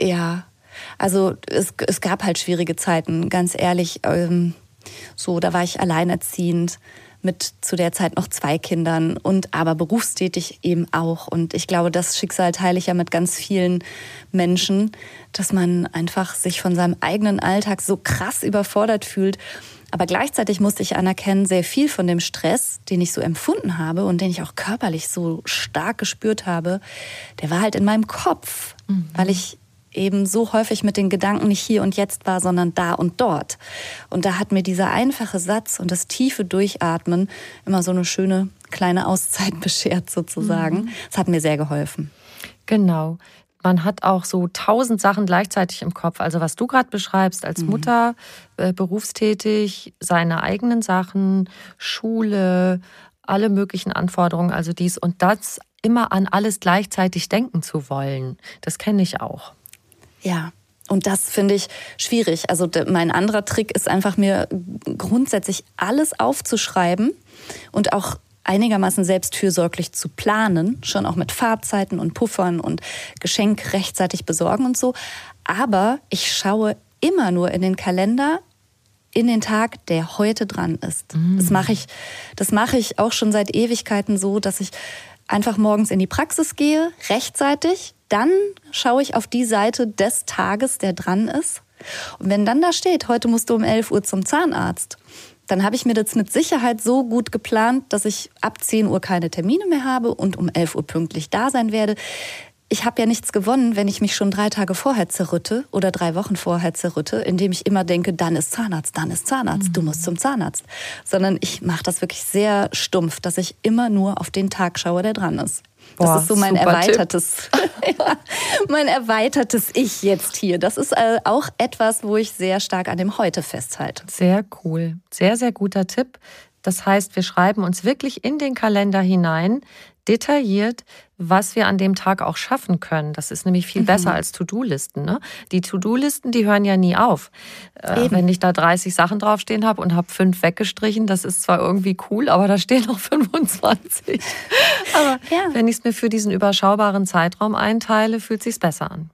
[SPEAKER 2] ja, also es, es gab halt schwierige Zeiten, ganz ehrlich. Ähm, so, da war ich alleinerziehend mit zu der Zeit noch zwei Kindern und aber berufstätig eben auch. Und ich glaube, das Schicksal teile ich ja mit ganz vielen Menschen, dass man einfach sich von seinem eigenen Alltag so krass überfordert fühlt. Aber gleichzeitig musste ich anerkennen, sehr viel von dem Stress, den ich so empfunden habe und den ich auch körperlich so stark gespürt habe, der war halt in meinem Kopf, mhm. weil ich eben so häufig mit den Gedanken nicht hier und jetzt war, sondern da und dort. Und da hat mir dieser einfache Satz und das tiefe Durchatmen immer so eine schöne kleine Auszeit beschert sozusagen. Mhm. Das hat mir sehr geholfen.
[SPEAKER 1] Genau. Man hat auch so tausend Sachen gleichzeitig im Kopf. Also was du gerade beschreibst, als mhm. Mutter äh, berufstätig, seine eigenen Sachen, Schule, alle möglichen Anforderungen, also dies und das immer an alles gleichzeitig denken zu wollen. Das kenne ich auch.
[SPEAKER 2] Ja. Und das finde ich schwierig. Also mein anderer Trick ist einfach mir grundsätzlich alles aufzuschreiben und auch einigermaßen selbstfürsorglich zu planen, schon auch mit Fahrzeiten und Puffern und Geschenk rechtzeitig besorgen und so. Aber ich schaue immer nur in den Kalender in den Tag, der heute dran ist. Mhm. Das mache ich, das mache ich auch schon seit Ewigkeiten so, dass ich einfach morgens in die Praxis gehe, rechtzeitig, dann schaue ich auf die Seite des Tages, der dran ist. Und wenn dann da steht, heute musst du um 11 Uhr zum Zahnarzt, dann habe ich mir das mit Sicherheit so gut geplant, dass ich ab 10 Uhr keine Termine mehr habe und um 11 Uhr pünktlich da sein werde. Ich habe ja nichts gewonnen, wenn ich mich schon drei Tage vorher zerrütte oder drei Wochen vorher zerrütte, indem ich immer denke, dann ist Zahnarzt, dann ist Zahnarzt, mhm. du musst zum Zahnarzt. Sondern ich mache das wirklich sehr stumpf, dass ich immer nur auf den Tag schaue, der dran ist. Boah, das ist so mein erweitertes, ja, mein erweitertes Ich jetzt hier. Das ist äh, auch etwas, wo ich sehr stark an dem Heute festhalte.
[SPEAKER 1] Sehr cool. Sehr, sehr guter Tipp. Das heißt, wir schreiben uns wirklich in den Kalender hinein, detailliert, was wir an dem Tag auch schaffen können. Das ist nämlich viel mhm. besser als To-Do-Listen. Ne? Die To-Do-Listen, die hören ja nie auf. Äh, wenn ich da 30 Sachen draufstehen habe und habe fünf weggestrichen, das ist zwar irgendwie cool, aber da stehen noch 25. aber ja. wenn ich es mir für diesen überschaubaren Zeitraum einteile, fühlt sich besser an.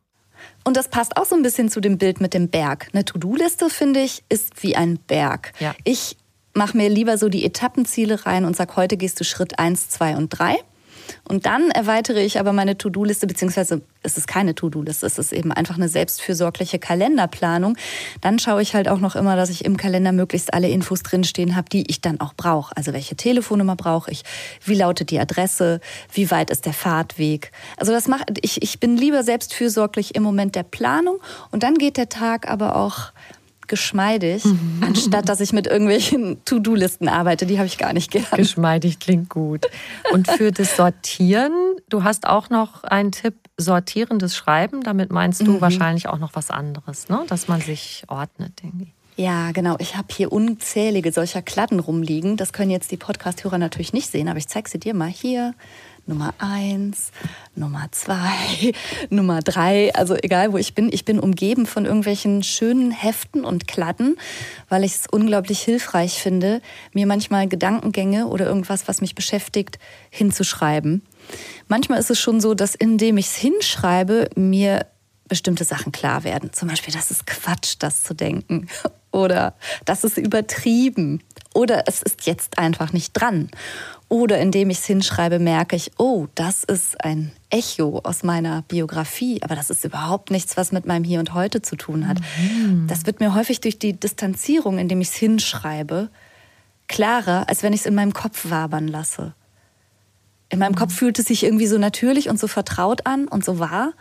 [SPEAKER 2] Und das passt auch so ein bisschen zu dem Bild mit dem Berg. Eine To-Do-Liste, finde ich, ist wie ein Berg.
[SPEAKER 1] Ja.
[SPEAKER 2] Ich mache mir lieber so die Etappenziele rein und sage, heute gehst du Schritt 1, 2 und 3. Und dann erweitere ich aber meine To-Do-Liste, beziehungsweise es ist keine To-Do-Liste, es ist eben einfach eine selbstfürsorgliche Kalenderplanung. Dann schaue ich halt auch noch immer, dass ich im Kalender möglichst alle Infos drinstehen habe, die ich dann auch brauche. Also welche Telefonnummer brauche ich, wie lautet die Adresse, wie weit ist der Fahrtweg. Also das macht, ich, ich bin lieber selbstfürsorglich im Moment der Planung und dann geht der Tag aber auch geschmeidig, mhm. anstatt dass ich mit irgendwelchen To-Do-Listen arbeite. Die habe ich gar nicht gern.
[SPEAKER 1] Geschmeidig klingt gut. Und für das Sortieren, du hast auch noch einen Tipp, sortierendes Schreiben. Damit meinst du mhm. wahrscheinlich auch noch was anderes, ne? dass man sich ordnet, denke ich.
[SPEAKER 2] Ja, genau. Ich habe hier unzählige solcher Kladden rumliegen. Das können jetzt die Podcast-Hörer natürlich nicht sehen, aber ich zeige sie dir mal hier. Nummer eins, Nummer zwei, Nummer drei, also egal wo ich bin, ich bin umgeben von irgendwelchen schönen Heften und Kladden, weil ich es unglaublich hilfreich finde, mir manchmal Gedankengänge oder irgendwas, was mich beschäftigt, hinzuschreiben. Manchmal ist es schon so, dass indem ich es hinschreibe, mir bestimmte Sachen klar werden. Zum Beispiel, das ist Quatsch, das zu denken. Oder das ist übertrieben. Oder es ist jetzt einfach nicht dran. Oder indem ich es hinschreibe, merke ich, oh, das ist ein Echo aus meiner Biografie, aber das ist überhaupt nichts, was mit meinem Hier und Heute zu tun hat. Mhm. Das wird mir häufig durch die Distanzierung, indem ich es hinschreibe, klarer, als wenn ich es in meinem Kopf wabern lasse. In meinem mhm. Kopf fühlt es sich irgendwie so natürlich und so vertraut an und so wahr.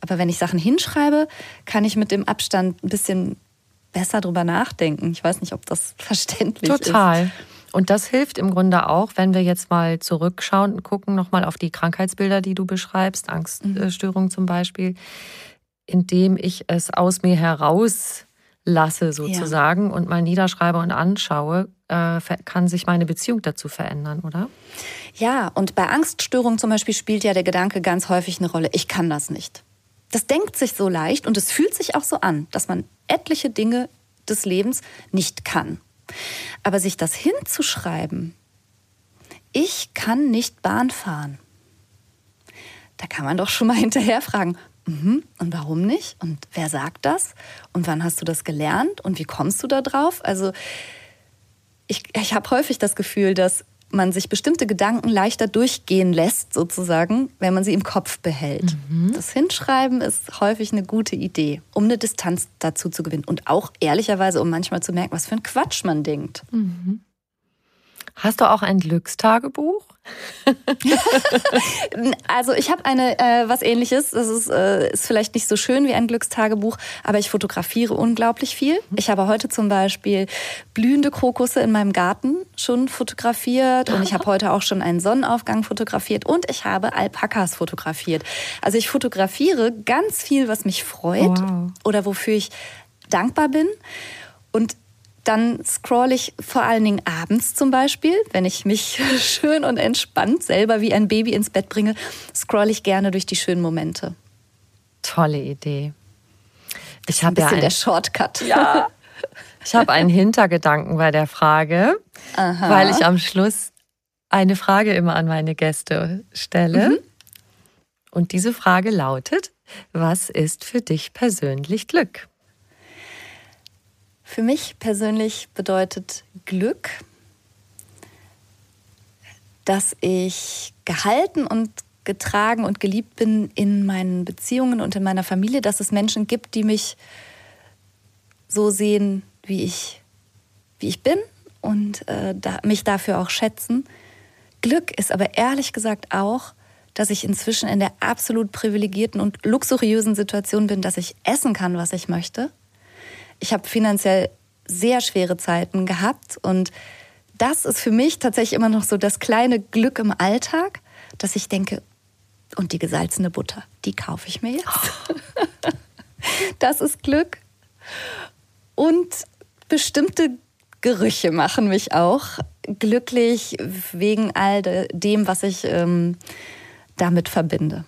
[SPEAKER 2] Aber wenn ich Sachen hinschreibe, kann ich mit dem Abstand ein bisschen besser drüber nachdenken. Ich weiß nicht, ob das verständlich
[SPEAKER 1] Total. ist. Total. Und das hilft im Grunde auch, wenn wir jetzt mal zurückschauen und gucken nochmal auf die Krankheitsbilder, die du beschreibst, Angststörung zum Beispiel, indem ich es aus mir heraus lasse sozusagen ja. und mal niederschreibe und anschaue, äh, kann sich meine Beziehung dazu verändern, oder?
[SPEAKER 2] Ja, und bei Angststörungen zum Beispiel spielt ja der Gedanke ganz häufig eine Rolle, ich kann das nicht. Das denkt sich so leicht und es fühlt sich auch so an, dass man etliche Dinge des Lebens nicht kann. Aber sich das hinzuschreiben, ich kann nicht Bahn fahren, da kann man doch schon mal hinterher fragen, mhm, und warum nicht? Und wer sagt das? Und wann hast du das gelernt? Und wie kommst du da drauf? Also ich, ich habe häufig das Gefühl, dass man sich bestimmte Gedanken leichter durchgehen lässt, sozusagen, wenn man sie im Kopf behält. Mhm. Das Hinschreiben ist häufig eine gute Idee, um eine Distanz dazu zu gewinnen. Und auch ehrlicherweise, um manchmal zu merken, was für ein Quatsch man denkt. Mhm.
[SPEAKER 1] Hast du auch ein Glückstagebuch?
[SPEAKER 2] also ich habe eine äh, was ähnliches. Das ist, äh, ist vielleicht nicht so schön wie ein Glückstagebuch, aber ich fotografiere unglaublich viel. Ich habe heute zum Beispiel blühende Krokusse in meinem Garten schon fotografiert und ich habe heute auch schon einen Sonnenaufgang fotografiert und ich habe Alpakas fotografiert. Also ich fotografiere ganz viel, was mich freut wow. oder wofür ich dankbar bin. Und dann scroll ich vor allen Dingen abends zum Beispiel, wenn ich mich schön und entspannt selber wie ein Baby ins Bett bringe, scroll ich gerne durch die schönen Momente.
[SPEAKER 1] Tolle Idee.
[SPEAKER 2] Ich habe ja ein, der Shortcut.
[SPEAKER 1] Ja. Ich habe einen Hintergedanken bei der Frage, Aha. weil ich am Schluss eine Frage immer an meine Gäste stelle. Mhm. Und diese Frage lautet: Was ist für dich persönlich Glück?
[SPEAKER 2] Für mich persönlich bedeutet Glück, dass ich gehalten und getragen und geliebt bin in meinen Beziehungen und in meiner Familie, dass es Menschen gibt, die mich so sehen, wie ich, wie ich bin und äh, da, mich dafür auch schätzen. Glück ist aber ehrlich gesagt auch, dass ich inzwischen in der absolut privilegierten und luxuriösen Situation bin, dass ich essen kann, was ich möchte, ich habe finanziell sehr schwere Zeiten gehabt und das ist für mich tatsächlich immer noch so das kleine Glück im Alltag, dass ich denke, und die gesalzene Butter, die kaufe ich mir jetzt. das ist Glück. Und bestimmte Gerüche machen mich auch glücklich wegen all dem, was ich ähm, damit verbinde.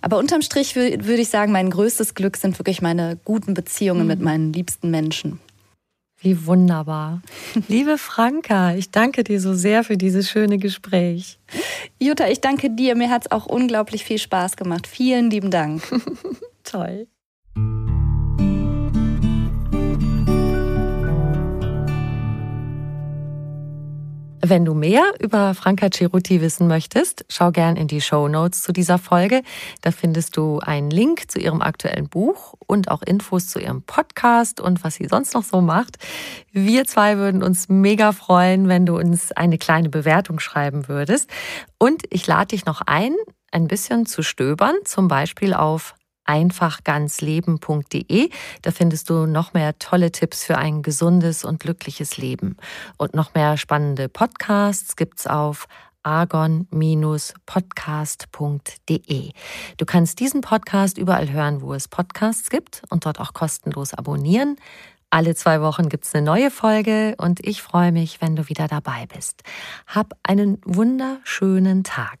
[SPEAKER 2] Aber unterm Strich würde ich sagen, mein größtes Glück sind wirklich meine guten Beziehungen mhm. mit meinen liebsten Menschen.
[SPEAKER 1] Wie wunderbar. Liebe Franka, ich danke dir so sehr für dieses schöne Gespräch.
[SPEAKER 2] Jutta, ich danke dir. Mir hat es auch unglaublich viel Spaß gemacht. Vielen lieben Dank.
[SPEAKER 1] Toll. Wenn du mehr über Franka Ceruti wissen möchtest, schau gern in die Show Notes zu dieser Folge. Da findest du einen Link zu ihrem aktuellen Buch und auch Infos zu ihrem Podcast und was sie sonst noch so macht. Wir zwei würden uns mega freuen, wenn du uns eine kleine Bewertung schreiben würdest. Und ich lade dich noch ein, ein bisschen zu stöbern, zum Beispiel auf einfachganzleben.de. Da findest du noch mehr tolle Tipps für ein gesundes und glückliches Leben. Und noch mehr spannende Podcasts gibt's auf argon-podcast.de. Du kannst diesen Podcast überall hören, wo es Podcasts gibt und dort auch kostenlos abonnieren. Alle zwei Wochen gibt's eine neue Folge und ich freue mich, wenn du wieder dabei bist. Hab einen wunderschönen Tag.